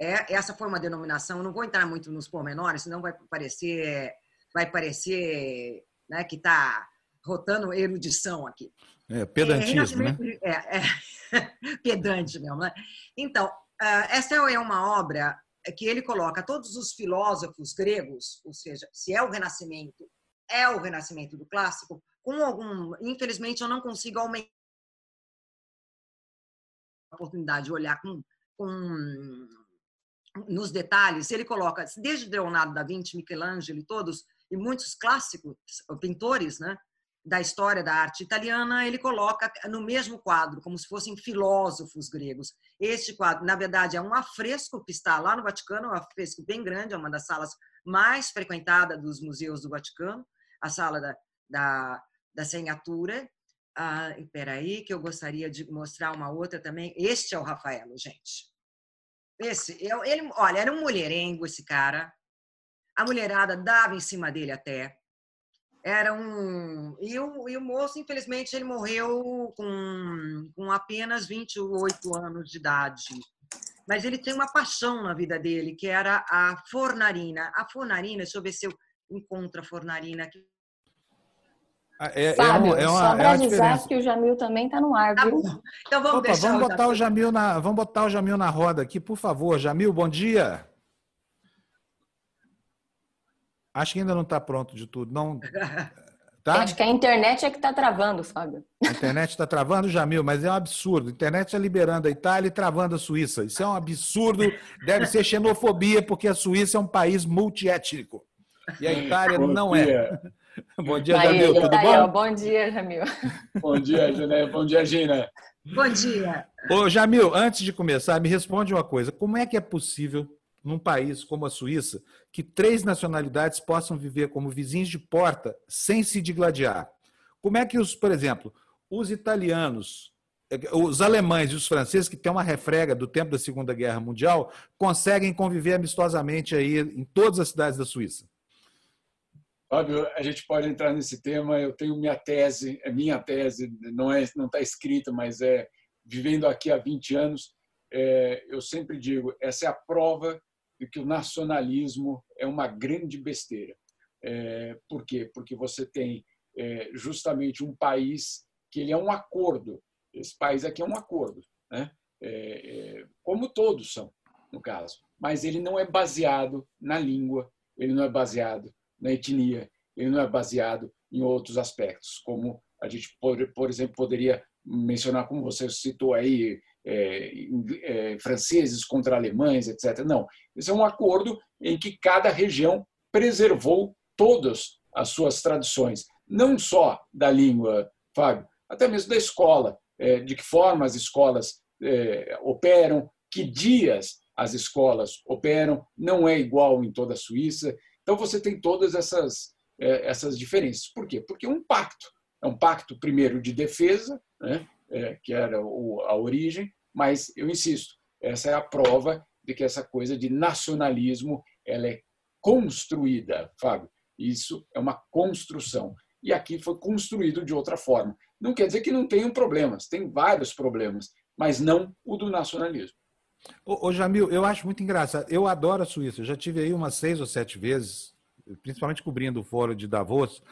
[SPEAKER 4] É, essa foi uma denominação. Não vou entrar muito nos pormenores, senão vai parecer, vai parecer, né, que está rotando erudição aqui.
[SPEAKER 1] É, pedantismo, é, né?
[SPEAKER 4] É, é pedante mesmo, né? Então, ah, essa é uma obra que ele coloca todos os filósofos gregos, ou seja, se é o Renascimento, é o Renascimento do clássico, com algum, infelizmente eu não consigo aumentar a oportunidade de olhar com, com nos detalhes, ele coloca desde Leonardo da Vinci, Michelangelo e todos e muitos clássicos pintores, né, da história da arte italiana, ele coloca no mesmo quadro, como se fossem filósofos gregos. Este quadro, na verdade, é um afresco que está lá no Vaticano, um afresco bem grande, é uma das salas mais frequentadas dos museus do Vaticano, a sala da, da, da Senhatura. Ah, espera aí, que eu gostaria de mostrar uma outra também. Este é o Rafaelo, gente. Esse, ele, olha, era um mulherengo esse cara. A mulherada dava em cima dele até era um e o, e o moço infelizmente ele morreu com, com apenas 28 anos de idade mas ele tem uma paixão na vida dele que era a fornarina a fornarina deixa eu ver se eu encontro a fornarina aqui
[SPEAKER 2] ah, é, Fábio, é, uma, é uma, só para é avisar que o Jamil também está no ar, tá?
[SPEAKER 1] Então vamos Opa, deixar vamos botar o Jamil na, vamos botar o Jamil na roda aqui, por favor. Jamil, bom dia. Acho que ainda não está pronto de tudo. Não.
[SPEAKER 2] Tá? Acho que a internet é que está travando, Fábio.
[SPEAKER 1] A internet está travando, Jamil, mas é um absurdo. A internet está liberando a Itália e travando a Suíça. Isso é um absurdo. Deve ser xenofobia, porque a Suíça é um país multiétnico. E a Itália bom não é. dia. é. Bom dia, Aí, Jamil. Tudo bom?
[SPEAKER 2] bom dia, Jamil.
[SPEAKER 5] Bom dia, Gina. Bom dia, Gina.
[SPEAKER 4] Bom dia.
[SPEAKER 1] Ô, Jamil, antes de começar, me responde uma coisa. Como é que é possível num país como a Suíça, que três nacionalidades possam viver como vizinhos de porta sem se digladiar. Como é que os, por exemplo, os italianos, os alemães e os franceses, que têm uma refrega do tempo da Segunda Guerra Mundial, conseguem conviver amistosamente aí em todas as cidades da Suíça?
[SPEAKER 5] Fábio, a gente pode entrar nesse tema. Eu tenho minha tese, é minha tese, não é, não está escrita, mas é vivendo aqui há 20 anos. É, eu sempre digo, essa é a prova de que o nacionalismo é uma grande besteira. É, por quê? Porque você tem é, justamente um país que ele é um acordo. Esse país aqui é um acordo, né? É, é, como todos são, no caso. Mas ele não é baseado na língua, ele não é baseado na etnia, ele não é baseado em outros aspectos, como a gente, por, por exemplo, poderia mencionar, como você citou aí, é, é, franceses contra alemães, etc. Não, isso é um acordo em que cada região preservou todas as suas tradições, não só da língua, Fábio, até mesmo da escola, é, de que forma as escolas é, operam, que dias as escolas operam, não é igual em toda a Suíça. Então você tem todas essas, é, essas diferenças. Por quê? Porque é um pacto. É um pacto, primeiro, de defesa, né? É, que era a origem, mas eu insisto, essa é a prova de que essa coisa de nacionalismo ela é construída, Fábio. Isso é uma construção. E aqui foi construído de outra forma. Não quer dizer que não tenham problemas, tem vários problemas, mas não o do nacionalismo.
[SPEAKER 1] Ô, ô Jamil, eu acho muito engraçado. Eu adoro a Suíça. Eu já tive aí umas seis ou sete vezes, principalmente cobrindo o fórum de Davos,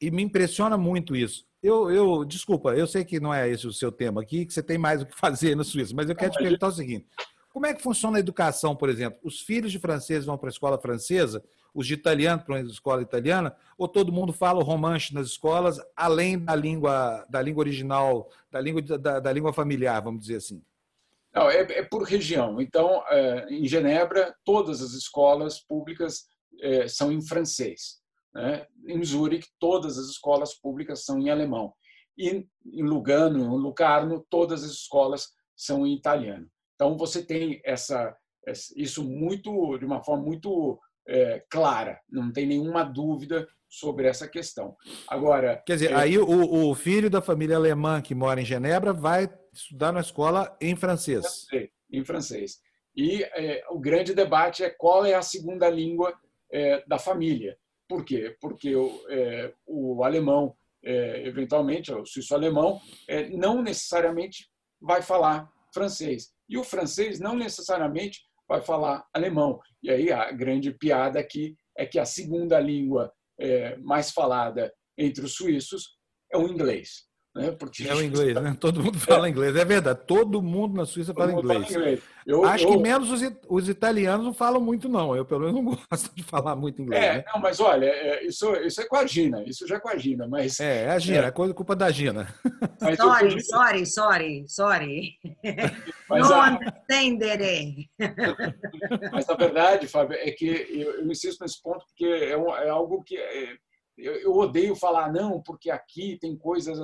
[SPEAKER 1] e me impressiona muito isso. Eu, eu, desculpa, eu sei que não é esse o seu tema aqui, que você tem mais o que fazer na Suíça, mas eu quero te perguntar o seguinte: como é que funciona a educação, por exemplo? Os filhos de franceses vão para a escola francesa, os de italiano para a escola italiana, ou todo mundo fala o romanche nas escolas, além da língua, da língua original, da língua, da, da língua familiar, vamos dizer assim?
[SPEAKER 5] Não, é, é por região. Então, é, em Genebra, todas as escolas públicas são em francês. Né? Em Zurique, todas as escolas públicas são em alemão. E em Lugano, em Lucarno, todas as escolas são em italiano. Então, você tem essa, isso muito de uma forma muito é, clara, não tem nenhuma dúvida sobre essa questão. Agora,
[SPEAKER 1] quer dizer, é... aí o, o, filho da família alemã que mora em Genebra vai estudar na escola em francês.
[SPEAKER 5] Em francês. E é, o grande debate é qual é a segunda língua é, da família. Por quê? Porque o, é, o alemão, é, eventualmente, o suíço-alemão, não necessariamente vai falar francês. E o francês não necessariamente vai falar alemão. E aí a grande piada aqui é que a segunda língua é, mais falada entre os suíços é o inglês. Né?
[SPEAKER 1] Porque é o inglês, né? Todo mundo fala é. inglês, é verdade. Todo mundo na Suíça fala inglês. fala inglês. Eu, Acho eu... que menos os, os, italianos não falam muito, não. Eu, pelo menos, não gosto de falar muito inglês.
[SPEAKER 5] É,
[SPEAKER 1] né?
[SPEAKER 5] não, mas olha, é, isso, isso é com a Gina, isso já é com a Gina, mas.
[SPEAKER 1] É, é a Gina, é, é coisa, culpa da Gina.
[SPEAKER 4] Mas sorry, eu... sorry, sorry, sorry. Mas não a...
[SPEAKER 5] Mas a verdade, Fábio, é que eu, eu insisto nesse ponto porque é, um, é algo que. É, eu, eu odeio falar, não, porque aqui tem coisas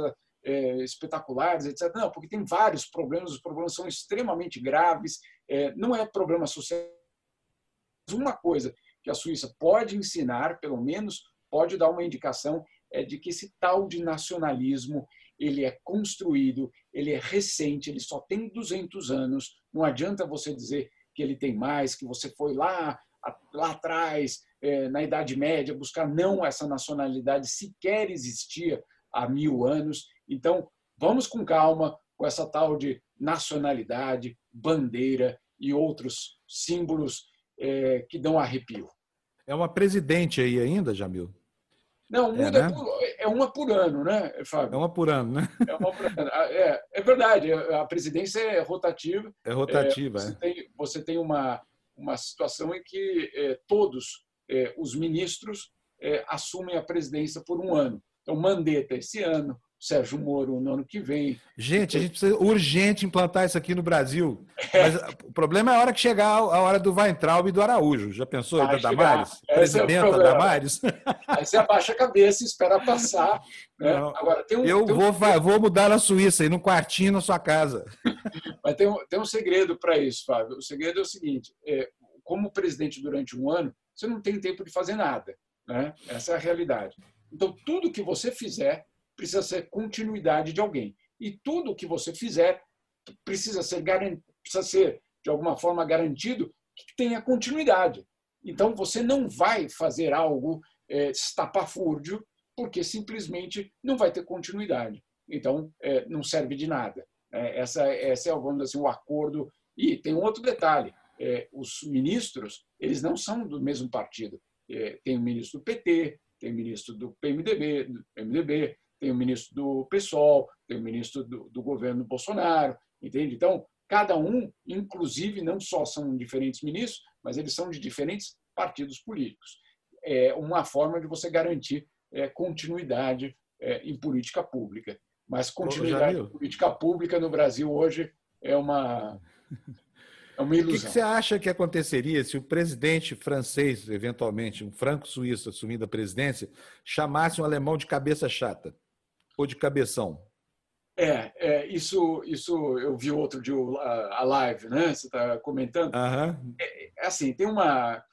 [SPEAKER 5] é, espetaculares, etc. Não, porque tem vários problemas, os problemas são extremamente graves, é, não é problema social. Uma coisa que a Suíça pode ensinar, pelo menos pode dar uma indicação, é de que esse tal de nacionalismo ele é construído, ele é recente, ele só tem 200 anos. Não adianta você dizer que ele tem mais, que você foi lá lá atrás, é, na Idade Média, buscar. Não, essa nacionalidade sequer existia há mil anos. Então, vamos com calma com essa tal de nacionalidade, bandeira e outros símbolos é, que dão arrepio.
[SPEAKER 1] É uma presidente aí ainda, Jamil?
[SPEAKER 5] Não, é, muda é, né? por, é uma por ano, né, Fábio?
[SPEAKER 1] É uma por ano, né?
[SPEAKER 5] É, uma por ano. Ah, é, é verdade, a presidência é rotativa.
[SPEAKER 1] É rotativa,
[SPEAKER 5] é. Você,
[SPEAKER 1] é.
[SPEAKER 5] Tem, você tem uma, uma situação em que é, todos os ministros assumem a presidência por um ano. Então, Mandetta esse ano, Sérgio Moro no ano que vem.
[SPEAKER 1] Gente, a gente precisa urgente implantar isso aqui no Brasil. É. Mas o problema é a hora que chegar a hora do Weintraub e do Araújo. Já pensou? Vai da Damares? É Presidenta é Damares?
[SPEAKER 5] Aí você abaixa a cabeça e espera passar. Né?
[SPEAKER 1] Agora, tem um, eu tem um... vou, vou mudar na Suíça, ir num quartinho na sua casa.
[SPEAKER 5] Mas tem um, tem um segredo para isso, Fábio. O segredo é o seguinte: é, como presidente durante um ano, você não tem tempo de fazer nada. Né? Essa é a realidade. Então, tudo que você fizer precisa ser continuidade de alguém. E tudo que você fizer precisa ser, precisa ser de alguma forma garantido que tenha continuidade. Então, você não vai fazer algo é, estapafúrdio porque simplesmente não vai ter continuidade. Então, é, não serve de nada. É, essa, essa é, vamos dizer assim, o acordo. E tem um outro detalhe. É, os ministros, eles não são do mesmo partido. É, tem o ministro do PT, tem o ministro do PMDB, do PMDB tem o ministro do PSOL, tem o ministro do, do governo Bolsonaro, entende? Então, cada um, inclusive, não só são diferentes ministros, mas eles são de diferentes partidos políticos. é uma forma de você garantir é, continuidade é, em política pública. Mas continuidade em política pública no Brasil hoje é uma, é uma ilusão.
[SPEAKER 1] O que, que, você acha que aconteceria se o presidente francês, eventualmente, um franco-suíço assumindo a presidência, chamasse um alemão de cabeça chata ou de cabeção?
[SPEAKER 5] É, é isso, isso eu vi outro dia a, live, né? Você está comentando.
[SPEAKER 1] Uhum.
[SPEAKER 5] É, assim, tem uma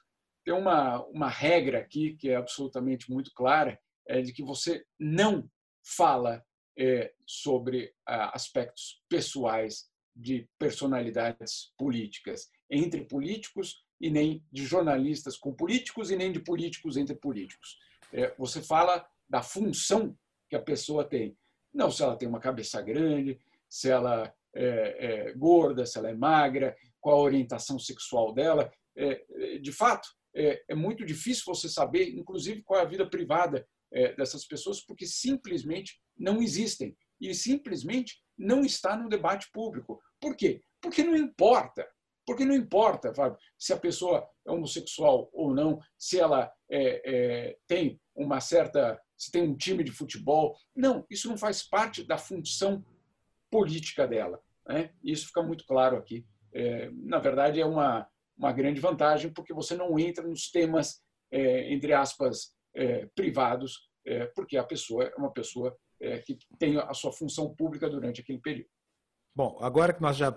[SPEAKER 5] tem uma, uma regra aqui que é absolutamente muito clara, é de que você não fala é, sobre ah, aspectos pessoais de personalidades políticas entre políticos e nem de jornalistas com políticos e nem de políticos entre políticos. É, você fala da função que a pessoa tem. Não se ela tem uma cabeça grande, se ela é, é gorda, se ela é magra, qual a orientação sexual dela. É, de fato, é, é, muito difícil você saber, inclusive, qual é a vida privada é, dessas pessoas, porque simplesmente não existem e simplesmente não está no debate público. Por quê? Porque não importa. Porque não importa, Fábio, se a pessoa é homossexual ou não, se ela é, é, tem uma certa. Se tem um time de futebol. Não, isso não faz parte da função política dela. Né? Isso fica muito claro aqui. É, na verdade, é uma, uma grande vantagem, porque você não entra nos temas, é, entre aspas, é, privados, é, porque a pessoa é uma pessoa é, que tem a sua função pública durante aquele período.
[SPEAKER 1] Bom, agora que nós já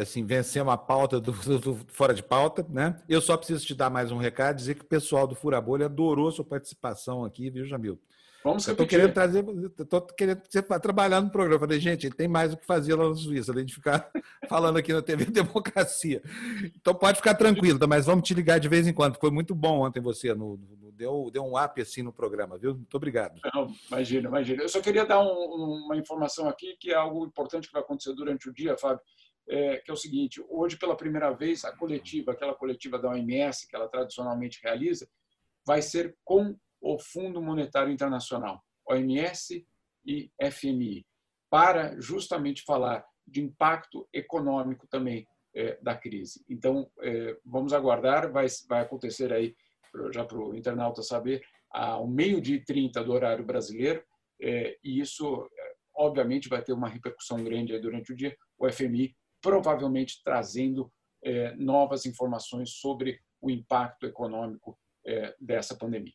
[SPEAKER 1] assim, vencemos a pauta do, do, do, fora de pauta, né? Eu só preciso te dar mais um recado, dizer que o pessoal do Fura Bolha adorou sua participação aqui, viu, Jamil?
[SPEAKER 5] Vamos
[SPEAKER 1] eu estou querendo trazer, estou querendo que você trabalhar no programa. Falei, gente, ele tem mais o que fazer lá na Suíça, além de ficar falando aqui na TV Democracia. Então pode ficar tranquilo, tá? mas vamos te ligar de vez em quando. Foi muito bom ontem você, no, no deu, deu um up assim no programa, viu? Muito obrigado.
[SPEAKER 5] Não, imagina, imagina. Eu só queria dar um, uma informação aqui, que é algo importante que vai acontecer durante o dia, Fábio. É, que é o seguinte: hoje, pela primeira vez, a coletiva, aquela coletiva da OMS, que ela tradicionalmente realiza, vai ser com o Fundo Monetário Internacional, OMS e FMI, para justamente falar de impacto econômico também é, da crise. Então, é, vamos aguardar, vai, vai acontecer aí, já para o internauta saber, ao meio-dia e 30 do horário brasileiro, é, e isso, obviamente, vai ter uma repercussão grande durante o dia. O FMI provavelmente trazendo novas informações sobre o impacto econômico dessa pandemia.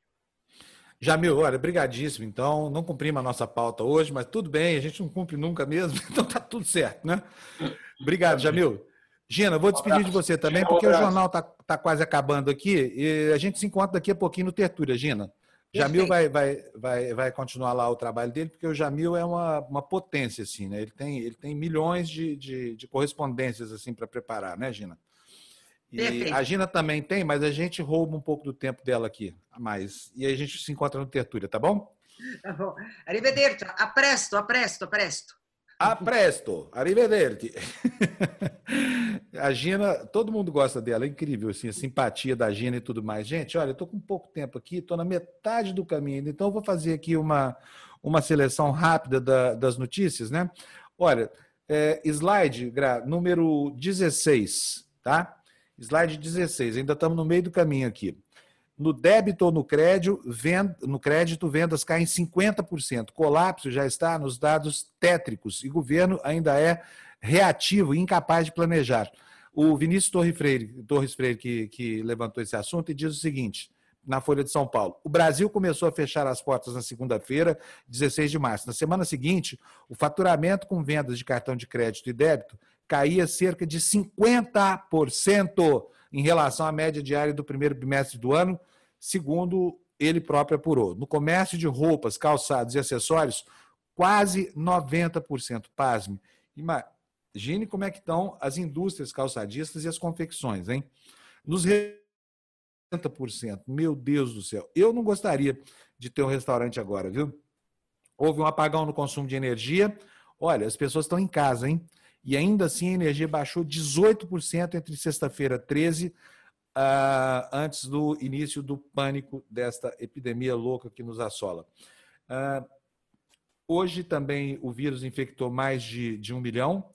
[SPEAKER 1] Jamil, olha, brigadíssimo. Então, não cumprimos a nossa pauta hoje, mas tudo bem, a gente não cumpre nunca mesmo, então tá tudo certo, né? Obrigado, Jamil. Gina, vou despedir de você também, porque o jornal está tá quase acabando aqui e a gente se encontra daqui a pouquinho no Tertúlia, Gina. Jamil vai, vai, vai, vai continuar lá o trabalho dele, porque o Jamil é uma, uma potência, assim, né? Ele tem, ele tem milhões de, de, de correspondências, assim, para preparar, né, Gina? E a Gina também tem, mas a gente rouba um pouco do tempo dela aqui, a mais. E a gente se encontra no Tertúlia, tá bom?
[SPEAKER 4] Tá bom. Arrivederci. A presto, a presto, a presto.
[SPEAKER 1] A presto. Arrivederci. a Gina, todo mundo gosta dela, é incrível, assim, a simpatia da Gina e tudo mais. Gente, olha, eu tô com pouco tempo aqui, tô na metade do caminho, então eu vou fazer aqui uma, uma seleção rápida da, das notícias, né? Olha, é, slide, gra, número 16, tá? Slide 16, ainda estamos no meio do caminho aqui. No débito ou no crédito, vend... no crédito, vendas caem 50%. Colapso já está nos dados tétricos e governo ainda é reativo incapaz de planejar. O Vinícius Torres Freire, Torres Freire que, que levantou esse assunto e diz o seguinte: na Folha de São Paulo. O Brasil começou a fechar as portas na segunda-feira, 16 de março. Na semana seguinte, o faturamento com vendas de cartão de crédito e débito caía cerca de 50% em relação à média diária do primeiro bimestre do ano, segundo ele próprio apurou. No comércio de roupas, calçados e acessórios, quase 90%. Pasme. Imagine como é que estão as indústrias calçadistas e as confecções, hein? Nos 60%. Meu Deus do céu. Eu não gostaria de ter um restaurante agora, viu? Houve um apagão no consumo de energia. Olha, as pessoas estão em casa, hein? E ainda assim a energia baixou 18% entre sexta-feira 13, uh, ah, antes do início do pânico desta epidemia louca que nos assola. Uh, hoje também o vírus infectou mais de, de um milhão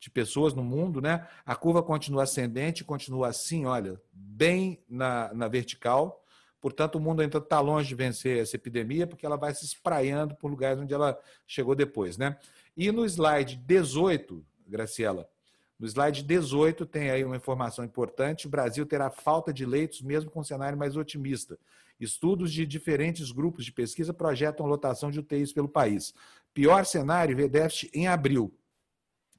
[SPEAKER 1] de pessoas no mundo, né? A curva continua ascendente, continua assim, olha, bem na, na vertical, Portanto, o mundo ainda está longe de vencer essa epidemia, porque ela vai se espraiando por lugares onde ela chegou depois. Né? E no slide 18, Graciela, no slide 18 tem aí uma informação importante: o Brasil terá falta de leitos, mesmo com um cenário mais otimista. Estudos de diferentes grupos de pesquisa projetam lotação de UTIs pelo país. Pior cenário vê déficit em abril.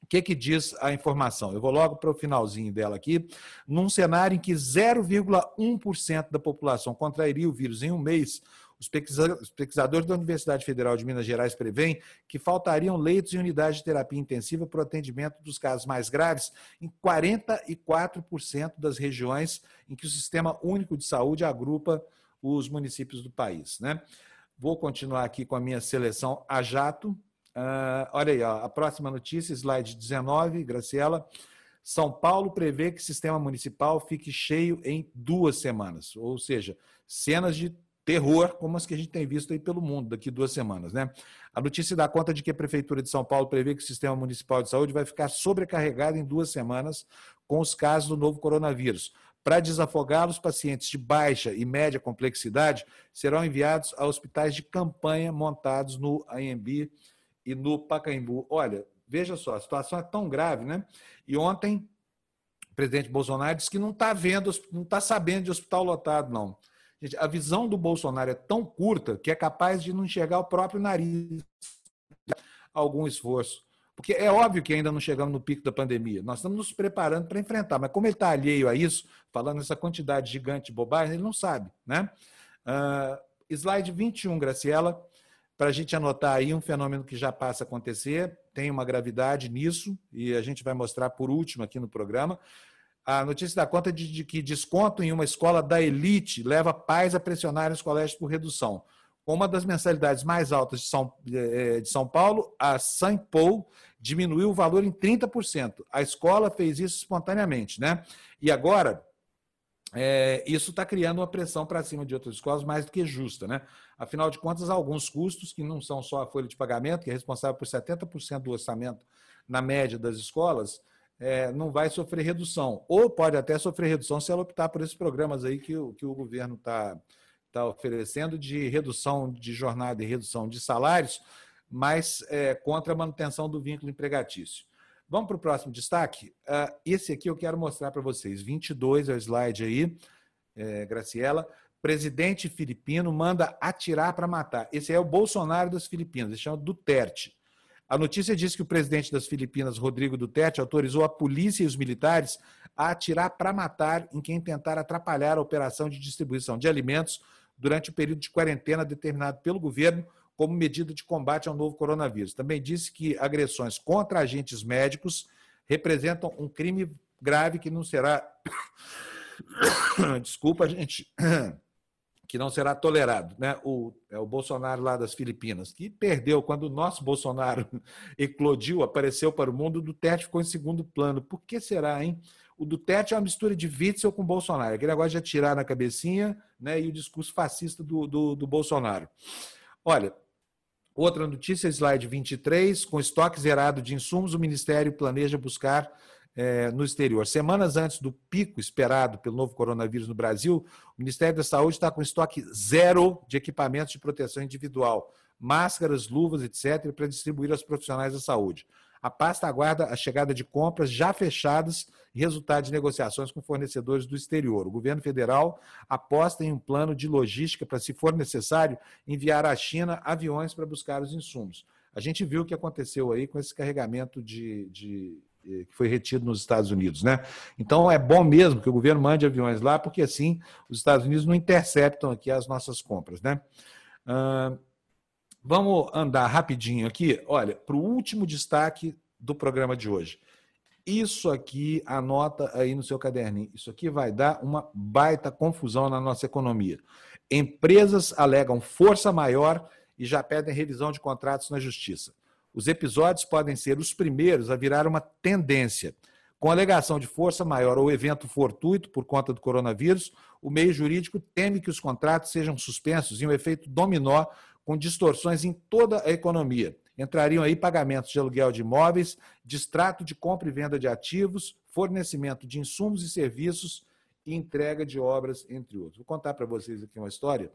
[SPEAKER 1] O que, que diz a informação? Eu vou logo para o finalzinho dela aqui. Num cenário em que 0,1% da população contrairia o vírus em um mês, os pesquisadores da Universidade Federal de Minas Gerais preveem que faltariam leitos e unidades de terapia intensiva para o atendimento dos casos mais graves em 44% das regiões em que o Sistema Único de Saúde agrupa os municípios do país. Né? Vou continuar aqui com a minha seleção a jato. Uh, olha aí, ó, a próxima notícia, slide 19, Graciela. São Paulo prevê que o sistema municipal fique cheio em duas semanas, ou seja, cenas de terror, como as que a gente tem visto aí pelo mundo daqui duas semanas. Né? A notícia dá conta de que a Prefeitura de São Paulo prevê que o Sistema Municipal de Saúde vai ficar sobrecarregado em duas semanas com os casos do novo coronavírus. Para desafogá-los, pacientes de baixa e média complexidade serão enviados a hospitais de campanha montados no AMB e no Pacaembu. Olha, veja só, a situação é tão grave, né? E ontem o presidente Bolsonaro disse que não está vendo, não está sabendo de hospital lotado, não. Gente, a visão do Bolsonaro é tão curta que é capaz de não enxergar o próprio nariz. Algum esforço. Porque é óbvio que ainda não chegamos no pico da pandemia. Nós estamos nos preparando para enfrentar. Mas como ele está alheio a isso, falando essa quantidade gigante de bobagem, ele não sabe. Né? Uh, slide 21, Graciela, para a gente anotar aí um fenômeno que já passa a acontecer, tem uma gravidade nisso, e a gente vai mostrar por último aqui no programa. A notícia dá conta de, de, que desconto em uma escola da elite leva pais a pressionarem os colégios por redução. Com uma das mensalidades mais altas de São, eh, de São Paulo, a Saint Paul diminuiu o valor em 30%. A escola fez isso espontaneamente, né? E agora, é, isso está criando uma pressão para cima de outras escolas mais do que justa, né? Afinal de contas, alguns custos que não são só a folha de pagamento, que é responsável por 70% do orçamento na média das escolas, é, não vai sofrer redução. Ou pode até sofrer redução se ela optar por esses programas aí que, o, que o governo está tá oferecendo de redução de jornada e redução de salários, mas é, contra a manutenção do vínculo empregatício. Vamos para o próximo destaque? Uh, esse aqui eu quero mostrar para vocês. 22 é o slide aí, é, Graciela. Presidente filipino manda atirar para matar. Esse é o Bolsonaro das Filipinas, ele chama Duterte. A notícia diz que o presidente das Filipinas, Rodrigo Duterte, autorizou a polícia e os militares a atirar para matar em quem tentar atrapalhar a operação de distribuição de alimentos durante o período de quarentena determinado pelo governo como medida de combate ao novo coronavírus. Também disse que agressões contra agentes médicos representam um crime grave que não será. Desculpa, gente que não será tolerado. Né? O, é o Bolsonaro lá das Filipinas, que perdeu quando o nosso Bolsonaro eclodiu, apareceu para o mundo, o Duterte ficou em segundo plano. Por que será, hein? O Duterte é uma mistura de Witzel com Bolsonaro, aquele negócio de atirar na cabecinha né, e o discurso fascista do, do, do Bolsonaro. Olha, outra notícia, slide 23, com estoque zerado de insumos, o Ministério planeja buscar é, no exterior. Semanas antes do pico esperado pelo novo coronavírus no Brasil, o Ministério da Saúde está com estoque zero de equipamentos de proteção individual, máscaras, luvas, etc., para distribuir aos profissionais da saúde. A pasta aguarda a chegada de compras já fechadas e resultado de negociações com fornecedores do exterior. O governo federal aposta em um plano de logística para, se for necessário, enviar à China aviões para buscar os insumos. A gente viu o que aconteceu aí com esse carregamento de, de que foi retido nos Estados Unidos, né? Então é bom mesmo que o governo mande aviões lá, porque assim os Estados Unidos não interceptam aqui as nossas compras, né? Uh, vamos andar rapidinho aqui. Olha, para o último destaque do programa de hoje. Isso aqui, anota aí no seu caderninho. Isso aqui vai dar uma baita confusão na nossa economia. Empresas alegam força maior e já pedem revisão de contratos na justiça. Os episódios podem ser os primeiros a virar uma tendência. Com alegação de força maior ou evento fortuito por conta do coronavírus, o meio jurídico teme que os contratos sejam suspensos em um efeito dominó com distorções em toda a economia. Entrariam aí pagamentos de aluguel de imóveis, distrato de compra e venda de ativos, fornecimento de insumos e serviços e entrega de obras, entre outros. Vou contar para vocês aqui uma história.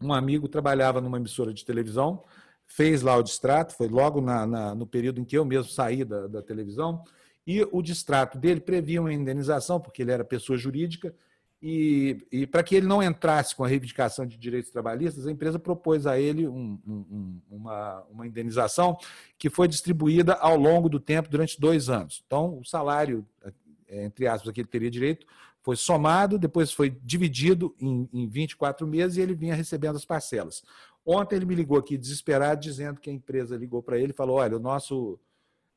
[SPEAKER 1] Um amigo trabalhava numa emissora de televisão, fez lá o distrato, foi logo na, na, no período em que eu mesmo saí da, da televisão, e o distrato dele previa uma indenização, porque ele era pessoa jurídica, e, e para que ele não entrasse com a reivindicação de direitos trabalhistas, a empresa propôs a ele um, um, uma, uma indenização que foi distribuída ao longo do tempo durante dois anos. Então, o salário, entre aspas, que ele teria direito, foi somado, depois foi dividido em, em 24 meses e ele vinha recebendo as parcelas. Ontem ele me ligou aqui desesperado, dizendo que a empresa ligou para ele e falou: olha, o nosso,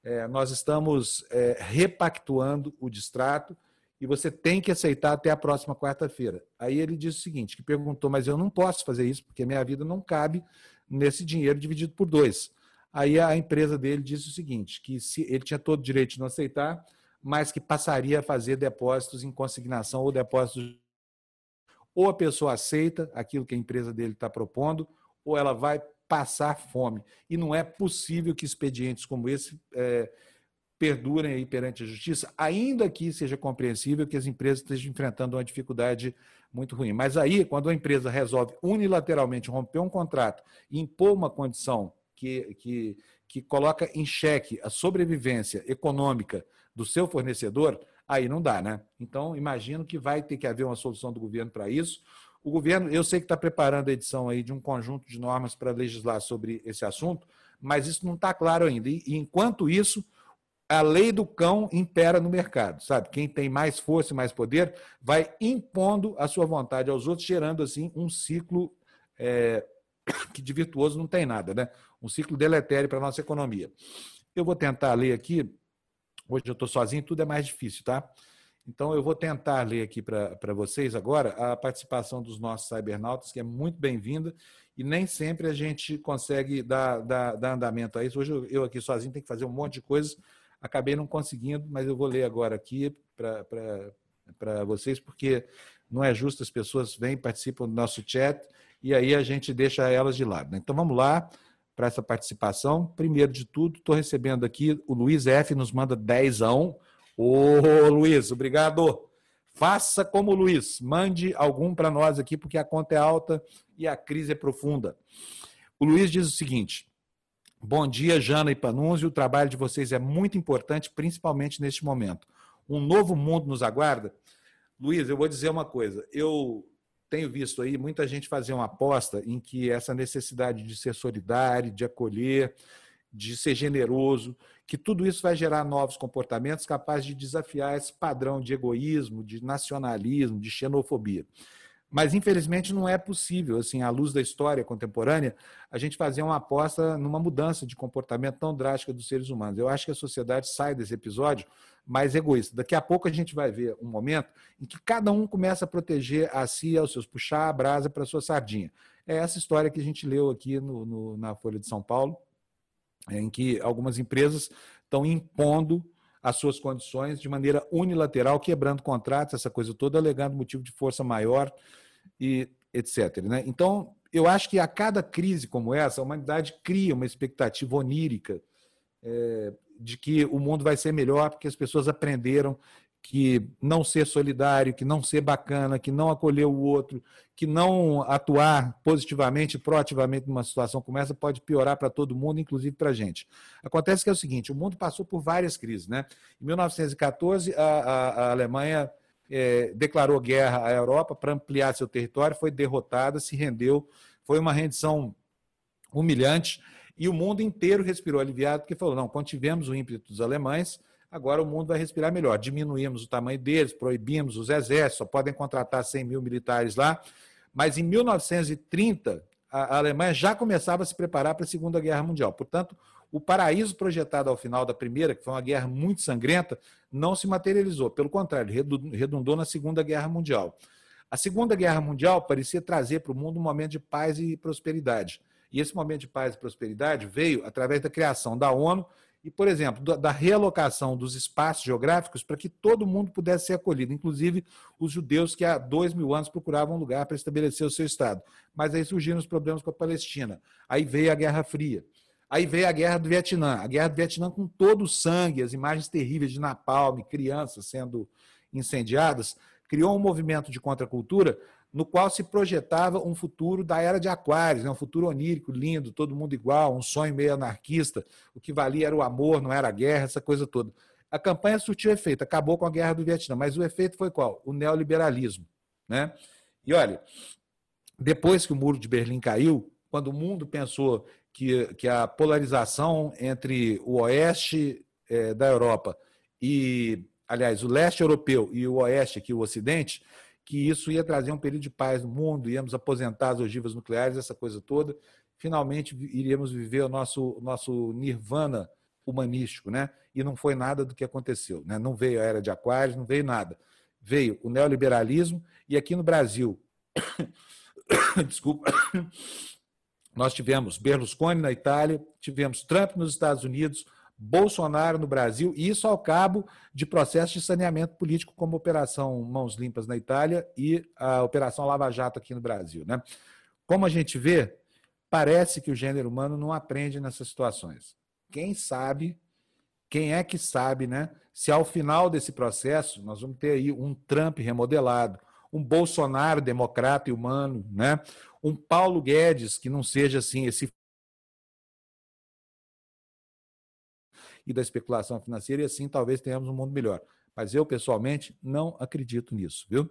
[SPEAKER 1] é, nós estamos é, repactuando o distrato e você tem que aceitar até a próxima quarta-feira. Aí ele disse o seguinte, que perguntou, mas eu não posso fazer isso, porque minha vida não cabe nesse dinheiro dividido por dois. Aí a empresa dele disse o seguinte, que se ele tinha todo o direito de não aceitar, mas que passaria a fazer depósitos em consignação ou depósitos. Ou a pessoa aceita aquilo que a empresa dele está propondo, ou ela vai passar fome. E não é possível que expedientes como esse é, perdurem aí perante a justiça, ainda que seja compreensível que as empresas estejam enfrentando uma dificuldade muito ruim. Mas aí, quando a empresa resolve unilateralmente romper um contrato e impor uma condição que, que, que coloca em xeque a sobrevivência econômica do seu fornecedor, aí não dá, né? Então, imagino que vai ter que haver uma solução do governo para isso. O governo, eu sei que está preparando a edição aí de um conjunto de normas para legislar sobre esse assunto, mas isso não está claro ainda. E, enquanto isso, a lei do cão impera no mercado, sabe? Quem tem mais força e mais poder vai impondo a sua vontade aos outros, gerando assim um ciclo é, que de virtuoso não tem nada, né? Um ciclo deletério para a nossa economia. Eu vou tentar ler aqui Hoje eu estou sozinho, tudo é mais difícil, tá? Então eu vou tentar ler aqui para vocês agora a participação dos nossos cybernautas, que é muito bem-vinda, e nem sempre a gente consegue dar, dar, dar andamento a isso. Hoje eu, aqui sozinho tenho que fazer um monte de coisas, acabei não conseguindo, mas eu vou ler agora aqui para vocês, porque não é justo, as pessoas vêm, participam do nosso chat, e aí a gente deixa elas de lado. Né? Então vamos lá para essa participação. Primeiro de tudo, estou recebendo aqui o Luiz F. nos manda 10 a 1. Ô, Luiz, obrigado. Faça como o Luiz, mande algum para nós aqui, porque a conta é alta e a crise é profunda. O Luiz diz o seguinte: Bom dia, Jana e Panunzio. O trabalho de vocês é muito importante, principalmente neste momento. Um novo mundo nos aguarda? Luiz, eu vou dizer uma coisa. Eu tenho visto aí muita gente fazer uma aposta em que essa necessidade de ser solidário, de acolher, de ser generoso, que tudo isso vai gerar novos comportamentos capazes de desafiar esse padrão de egoísmo, de nacionalismo, de xenofobia. Mas, infelizmente, não é possível, assim, à luz da história contemporânea, a gente fazer uma aposta numa mudança de comportamento tão drástica dos seres humanos. Eu acho que a sociedade sai desse episódio mais egoísta. Daqui a pouco a gente vai ver um momento em que cada um começa a proteger a si, aos seus, puxar a brasa para a sua sardinha. É essa história que a gente leu aqui no, no, na Folha de São Paulo, em que algumas empresas estão impondo as suas condições de maneira unilateral, quebrando contratos, essa coisa toda, alegando motivo de força maior e etc. Né? Então, eu acho que a cada crise como essa, a humanidade cria uma expectativa onírica é, de que o mundo vai ser melhor porque as pessoas aprenderam que não ser solidário, que não ser bacana, que não acolher o outro, que não atuar positivamente, proativamente numa situação como essa pode piorar para todo mundo, inclusive para a gente. Acontece que é o seguinte: o mundo passou por várias crises. Né? Em 1914, a, a, a Alemanha é, declarou guerra à Europa para ampliar seu território, foi derrotada, se rendeu, foi uma rendição humilhante. E o mundo inteiro respirou aliviado, porque falou: não, quando tivemos o ímpeto dos alemães, agora o mundo vai respirar melhor. Diminuímos o tamanho deles, proibimos os exércitos, só podem contratar 100 mil militares lá. Mas em 1930, a Alemanha já começava a se preparar para a Segunda Guerra Mundial. Portanto, o paraíso projetado ao final da Primeira, que foi uma guerra muito sangrenta, não se materializou. Pelo contrário, redundou na Segunda Guerra Mundial. A Segunda Guerra Mundial parecia trazer para o mundo um momento de paz e prosperidade. E esse momento de paz e prosperidade veio através da criação da ONU e, por exemplo, da realocação dos espaços geográficos para que todo mundo pudesse ser acolhido, inclusive os judeus que há dois mil anos procuravam um lugar para estabelecer o seu Estado. Mas aí surgiram os problemas com a Palestina. Aí veio a Guerra Fria. Aí veio a Guerra do Vietnã. A Guerra do Vietnã com todo o sangue, as imagens terríveis de napalm, crianças sendo incendiadas, criou um movimento de contracultura no qual se projetava um futuro da era de Aquários, né? um futuro onírico, lindo, todo mundo igual, um sonho meio anarquista. O que valia era o amor, não era a guerra, essa coisa toda. A campanha surtiu efeito, acabou com a guerra do Vietnã, mas o efeito foi qual? O neoliberalismo. Né? E olha, depois que o muro de Berlim caiu, quando o mundo pensou que, que a polarização entre o oeste é, da Europa e, aliás, o leste europeu e o oeste, aqui o ocidente, que isso ia trazer um período de paz no mundo, íamos aposentar as ogivas nucleares, essa coisa toda. Finalmente iríamos viver o nosso, nosso nirvana humanístico, né? E não foi nada do que aconteceu, né? Não veio a era de Aquários, não veio nada. Veio o neoliberalismo e aqui no Brasil, desculpa, nós tivemos Berlusconi na Itália, tivemos Trump nos Estados Unidos, Bolsonaro no Brasil, e isso ao cabo de processos de saneamento político, como a Operação Mãos Limpas na Itália e a Operação Lava Jato aqui no Brasil. Né? Como a gente vê, parece que o gênero humano não aprende nessas situações. Quem sabe, quem é que sabe, né? Se ao final desse processo nós vamos ter aí um Trump remodelado, um Bolsonaro democrata e humano, né? um Paulo Guedes que não seja assim esse e da especulação financeira, e assim talvez tenhamos um mundo melhor. Mas eu, pessoalmente, não acredito nisso, viu?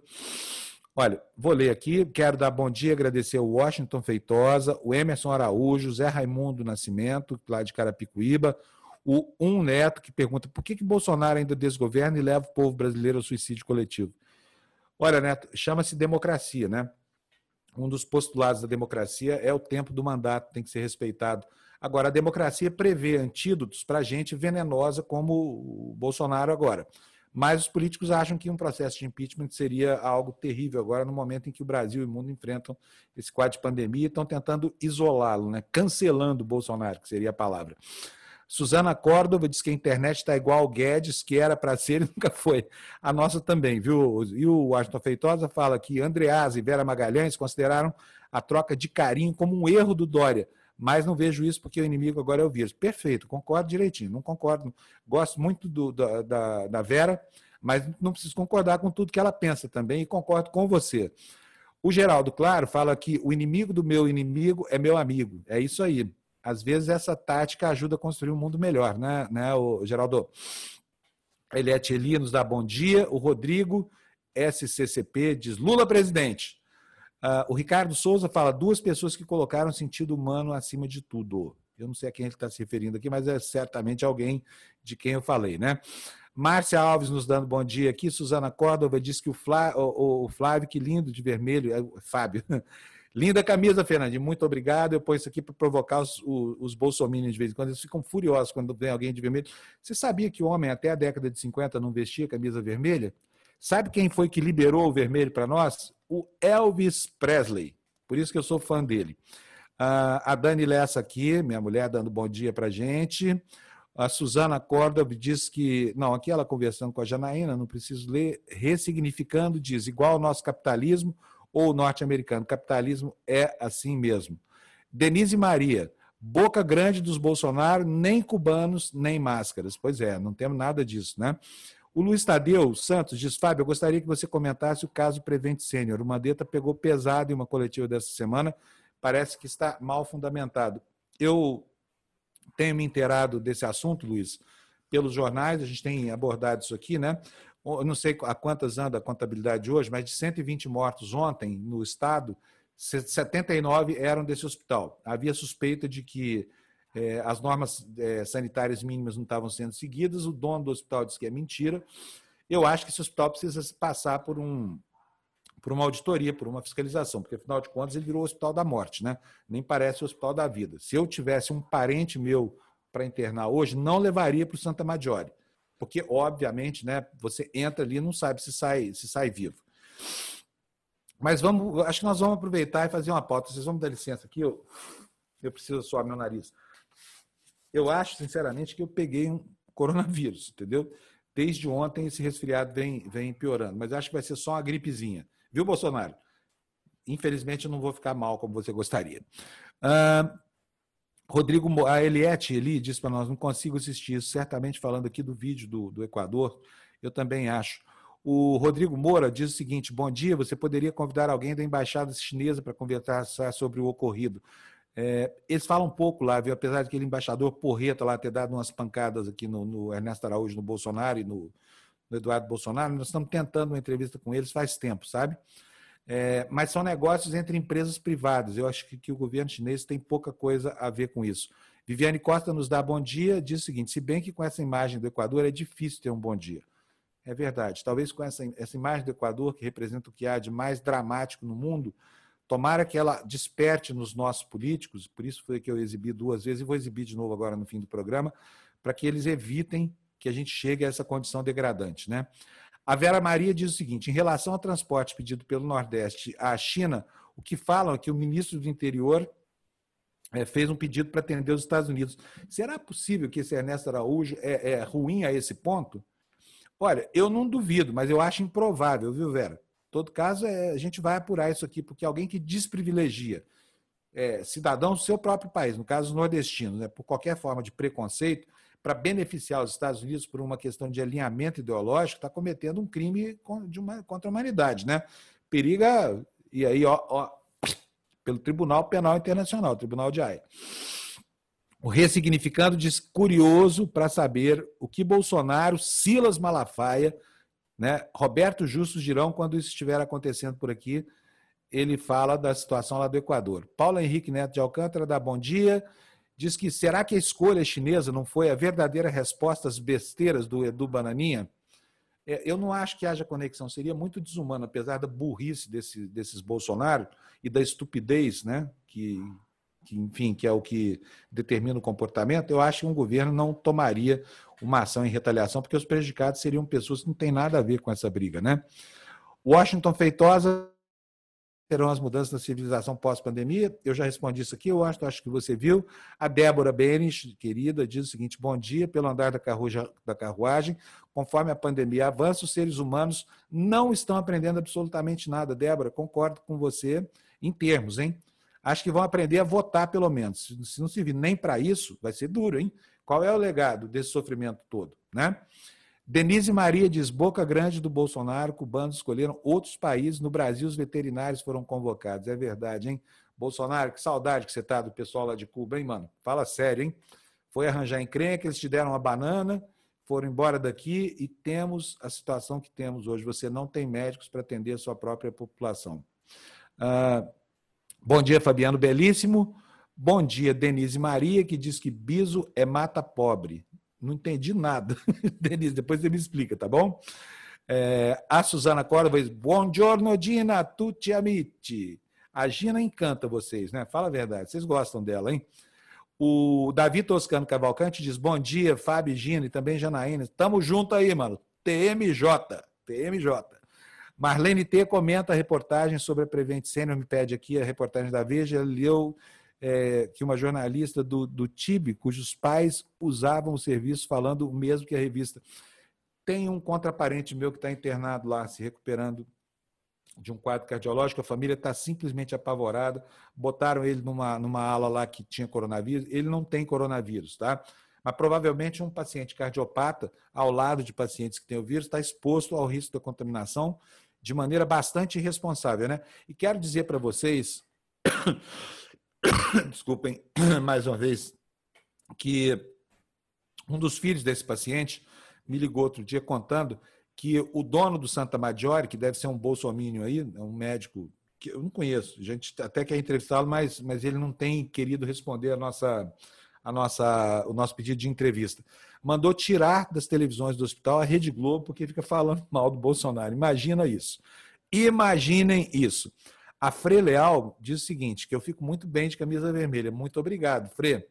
[SPEAKER 1] Olha, vou ler aqui, quero dar bom dia, agradecer o Washington Feitosa, o Emerson Araújo, Zé Raimundo Nascimento, lá de Carapicuíba, o Um Neto, que pergunta por que, que Bolsonaro ainda desgoverna e leva o povo brasileiro ao suicídio coletivo? Olha, Neto, chama-se democracia, né? Um dos postulados da democracia é o tempo do mandato, tem que ser respeitado Agora, a democracia prevê antídotos para gente venenosa como o Bolsonaro agora. Mas os políticos acham que um processo de impeachment seria algo terrível agora, no momento em que o Brasil e o mundo enfrentam esse quadro de pandemia e estão tentando isolá-lo, né? cancelando o Bolsonaro, que seria a palavra. Suzana Córdova diz que a internet está igual ao Guedes, que era para ser e nunca foi. A nossa também, viu? E o Washington Feitosa fala que Andreasa e Vera Magalhães consideraram a troca de carinho como um erro do Dória mas não vejo isso porque o inimigo agora é o vírus. Perfeito, concordo direitinho, não concordo. Gosto muito do, da, da, da Vera, mas não preciso concordar com tudo que ela pensa também e concordo com você. O Geraldo, claro, fala que o inimigo do meu inimigo é meu amigo. É isso aí. Às vezes essa tática ajuda a construir um mundo melhor, né, né o Geraldo? Eliette Eli nos dá bom dia. O Rodrigo SCCP diz Lula presidente. Uh, o Ricardo Souza fala duas pessoas que colocaram sentido humano acima de tudo. Eu não sei a quem ele está se referindo aqui, mas é certamente alguém de quem eu falei, né? Márcia Alves nos dando bom dia aqui. Suzana Córdova diz que o, Flá, o, o Flávio, que lindo de vermelho. É, Fábio. Linda camisa, Fernandinho. Muito obrigado. Eu ponho isso aqui para provocar os, os, bolsominions de vez em quando. Eles ficam furiosos quando vem alguém de vermelho. Você sabia que o homem até a década de 50 não vestia camisa vermelha? Sabe quem foi que liberou o vermelho para nós? O Elvis Presley. Por isso que eu sou fã dele. A Dani Lessa aqui, minha mulher, dando bom dia para gente. A Suzana Corda diz que. Não, aqui ela conversando com a Janaína, não preciso ler. Ressignificando, diz: igual ao nosso capitalismo ou norte-americano. Capitalismo é assim mesmo. Denise Maria. Boca grande dos Bolsonaro, nem cubanos, nem máscaras. Pois é, não temos nada disso, né? O Luiz Tadeu Santos diz: Fábio, eu gostaria que você comentasse o caso Prevent Sênior. O Mandetta pegou pesado em uma coletiva dessa semana, parece que está mal fundamentado. Eu tenho me inteirado desse assunto, Luiz, pelos jornais, a gente tem abordado isso aqui, né? Eu não sei a quantas anda a contabilidade hoje, mas de 120 mortos ontem no estado, 79 eram desse hospital. Havia suspeita de que é, as normas é, sanitárias mínimas não estavam sendo seguidas, o dono do hospital disse que é mentira. Eu acho que esse hospital precisa passar por, um, por uma auditoria, por uma fiscalização, porque afinal de contas ele virou o hospital da morte, né? Nem parece o hospital da vida. Se eu tivesse um parente meu para internar hoje, não levaria para o Santa Maggiore, porque obviamente, né, você entra ali e não sabe se sai, se sai vivo. Mas vamos, acho que nós vamos aproveitar e fazer uma pauta. Vocês vão me dar licença aqui, eu, eu preciso suar meu nariz. Eu acho, sinceramente, que eu peguei um coronavírus, entendeu? Desde ontem esse resfriado vem, vem piorando, mas acho que vai ser só uma gripezinha. Viu, Bolsonaro? Infelizmente eu não vou ficar mal como você gostaria. Rodrigo, a Eliette Eli disse para nós, não consigo assistir isso, certamente falando aqui do vídeo do, do Equador, eu também acho. O Rodrigo Moura diz o seguinte: bom dia, você poderia convidar alguém da embaixada chinesa para conversar sobre o ocorrido. É, eles falam um pouco lá, viu? apesar de aquele embaixador porreta lá ter dado umas pancadas aqui no, no Ernesto Araújo, no Bolsonaro e no, no, Eduardo Bolsonaro, nós estamos tentando uma entrevista com eles faz tempo, sabe? É, mas são negócios entre empresas privadas. Eu acho que, que, o governo chinês tem pouca coisa a ver com isso. Viviane Costa nos dá bom dia, diz o seguinte: se bem que com essa imagem do Equador é difícil ter um bom dia. É verdade. Talvez com essa, essa imagem do Equador, que representa o que há de mais dramático no mundo, tomara que ela desperte nos nossos políticos, por isso foi que eu exibi duas vezes e vou exibir de novo agora no fim do programa, para que eles evitem que a gente chegue a essa condição degradante. Né? A Vera Maria diz o seguinte: em relação ao transporte pedido pelo Nordeste à China, o que falam é que o ministro do Interior é, fez um pedido para atender os Estados Unidos. Será possível que esse Ernesto Araújo é, é ruim a esse ponto? Olha, eu não duvido, mas eu acho improvável, viu, Vera? Todo caso, é, a gente vai apurar isso aqui, porque alguém que desprivilegia é, cidadãos do seu próprio país, no caso nordestinos, né, por qualquer forma de preconceito, para beneficiar os Estados Unidos por uma questão de alinhamento ideológico, está cometendo um crime uma, contra a humanidade. Né? Periga, e aí, ó, ó, pelo Tribunal Penal Internacional, Tribunal de Haia. O Ressignificando diz curioso para saber o que Bolsonaro, Silas Malafaia, né, Roberto Justus dirão quando isso estiver acontecendo por aqui. Ele fala da situação lá do Equador. Paulo Henrique Neto de Alcântara dá bom dia. Diz que será que a escolha chinesa não foi a verdadeira resposta às besteiras do Edu Bananinha? É, eu não acho que haja conexão. Seria muito desumano, apesar da burrice desse, desses Bolsonaro e da estupidez né, que, que, enfim, que é o que determina o comportamento, eu acho que um governo não tomaria uma ação em retaliação, porque os prejudicados seriam pessoas que não têm nada a ver com essa briga, né? Washington Feitosa serão as mudanças na civilização pós-pandemia? Eu já respondi isso aqui, eu acho, acho que você viu. A Débora Benes, querida, diz o seguinte: bom dia, pelo andar da, carruja, da carruagem, conforme a pandemia avança, os seres humanos não estão aprendendo absolutamente nada. Débora, concordo com você em termos, hein? Acho que vão aprender a votar, pelo menos. Se não servir nem para isso, vai ser duro, hein? Qual é o legado desse sofrimento todo, né? Denise Maria diz: Boca Grande do Bolsonaro, cubanos escolheram outros países. No Brasil, os veterinários foram convocados. É verdade, hein? Bolsonaro, que saudade que você tá do pessoal lá de Cuba, hein, mano? Fala sério, hein? Foi arranjar encrenca, eles te deram uma banana, foram embora daqui e temos a situação que temos hoje. Você não tem médicos para atender a sua própria população. Ah, Bom dia, Fabiano Belíssimo. Bom dia, Denise Maria, que diz que biso é mata pobre. Não entendi nada. Denise, depois você me explica, tá bom? É, a Suzana Córdoba diz: Buongiorno, Dina, tutti amici. A Gina encanta vocês, né? Fala a verdade, vocês gostam dela, hein? O Davi Toscano Cavalcante diz: Bom dia, Fábio, Gina e também Janaína. Tamo junto aí, mano. TMJ. TMJ. Marlene T. comenta a reportagem sobre a Prevent Senior, me pede aqui a reportagem da Veja, leu é, que uma jornalista do, do TIB, cujos pais usavam o serviço, falando o mesmo que a revista. Tem um contraparente meu que está internado lá, se recuperando de um quadro cardiológico, a família está simplesmente apavorada, botaram ele numa, numa ala lá que tinha coronavírus, ele não tem coronavírus, tá? Mas provavelmente um paciente cardiopata, ao lado de pacientes que têm o vírus, está exposto ao risco da contaminação de maneira bastante irresponsável, né? E quero dizer para vocês, desculpem mais uma vez, que um dos filhos desse paciente me ligou outro dia contando que o dono do Santa Maggiore, que deve ser um bolsomínio aí, é um médico que eu não conheço, a gente até quer entrevistá-lo, mas, mas ele não tem querido responder a nossa, a nossa, o nosso pedido de entrevista mandou tirar das televisões do hospital a Rede Globo porque fica falando mal do Bolsonaro. Imagina isso. Imaginem isso. A Fre Leal diz o seguinte, que eu fico muito bem de camisa vermelha. Muito obrigado, Fre.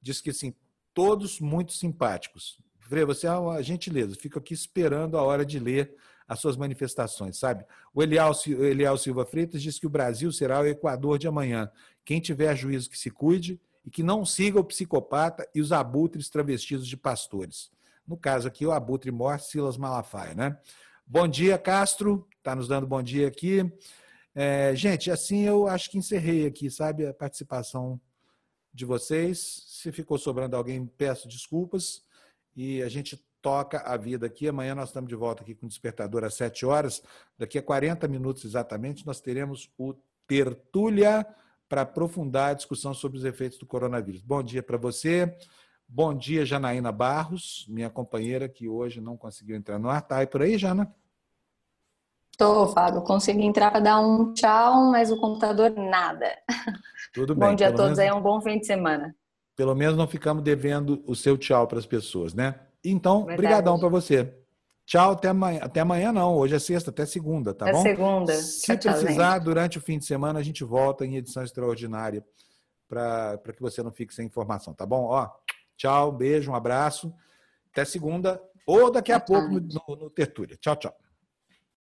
[SPEAKER 1] Diz que, assim, todos muito simpáticos. Fre, você é uma gentileza. Fico aqui esperando a hora de ler as suas manifestações, sabe? O Elial, Elial Silva Freitas diz que o Brasil será o Equador de amanhã. Quem tiver juízo que se cuide e que não siga o psicopata e os abutres travestidos de pastores. No caso aqui, o abutre mor Silas Malafaia, né? Bom dia, Castro. Está nos dando bom dia aqui. É, gente, assim eu acho que encerrei aqui, sabe, a participação de vocês. Se ficou sobrando alguém, peço desculpas. E a gente toca a vida aqui. Amanhã nós estamos de volta aqui com o Despertador às 7 horas. Daqui a 40 minutos exatamente, nós teremos o Tertúlia para aprofundar a discussão sobre os efeitos do coronavírus. Bom dia para você. Bom dia, Janaína Barros, minha companheira que hoje não conseguiu entrar no ar. Tá aí por aí, Jana?
[SPEAKER 2] Estou, Fábio. Consegui entrar para dar um tchau, mas o computador nada.
[SPEAKER 1] Tudo bem.
[SPEAKER 2] bom dia a todos menos, aí, um bom fim de semana.
[SPEAKER 1] Pelo menos não ficamos devendo o seu tchau para as pessoas, né? Então, brigadão para você. Tchau, até amanhã. Até amanhã não, hoje é sexta, até segunda, tá
[SPEAKER 2] até
[SPEAKER 1] bom?
[SPEAKER 2] segunda.
[SPEAKER 1] Se tchau, precisar, tchau, durante o fim de semana, a gente volta em edição extraordinária para que você não fique sem informação, tá bom? Ó, tchau, beijo, um abraço. Até segunda ou daqui a pouco no, no, no Tertúlia. Tchau, tchau.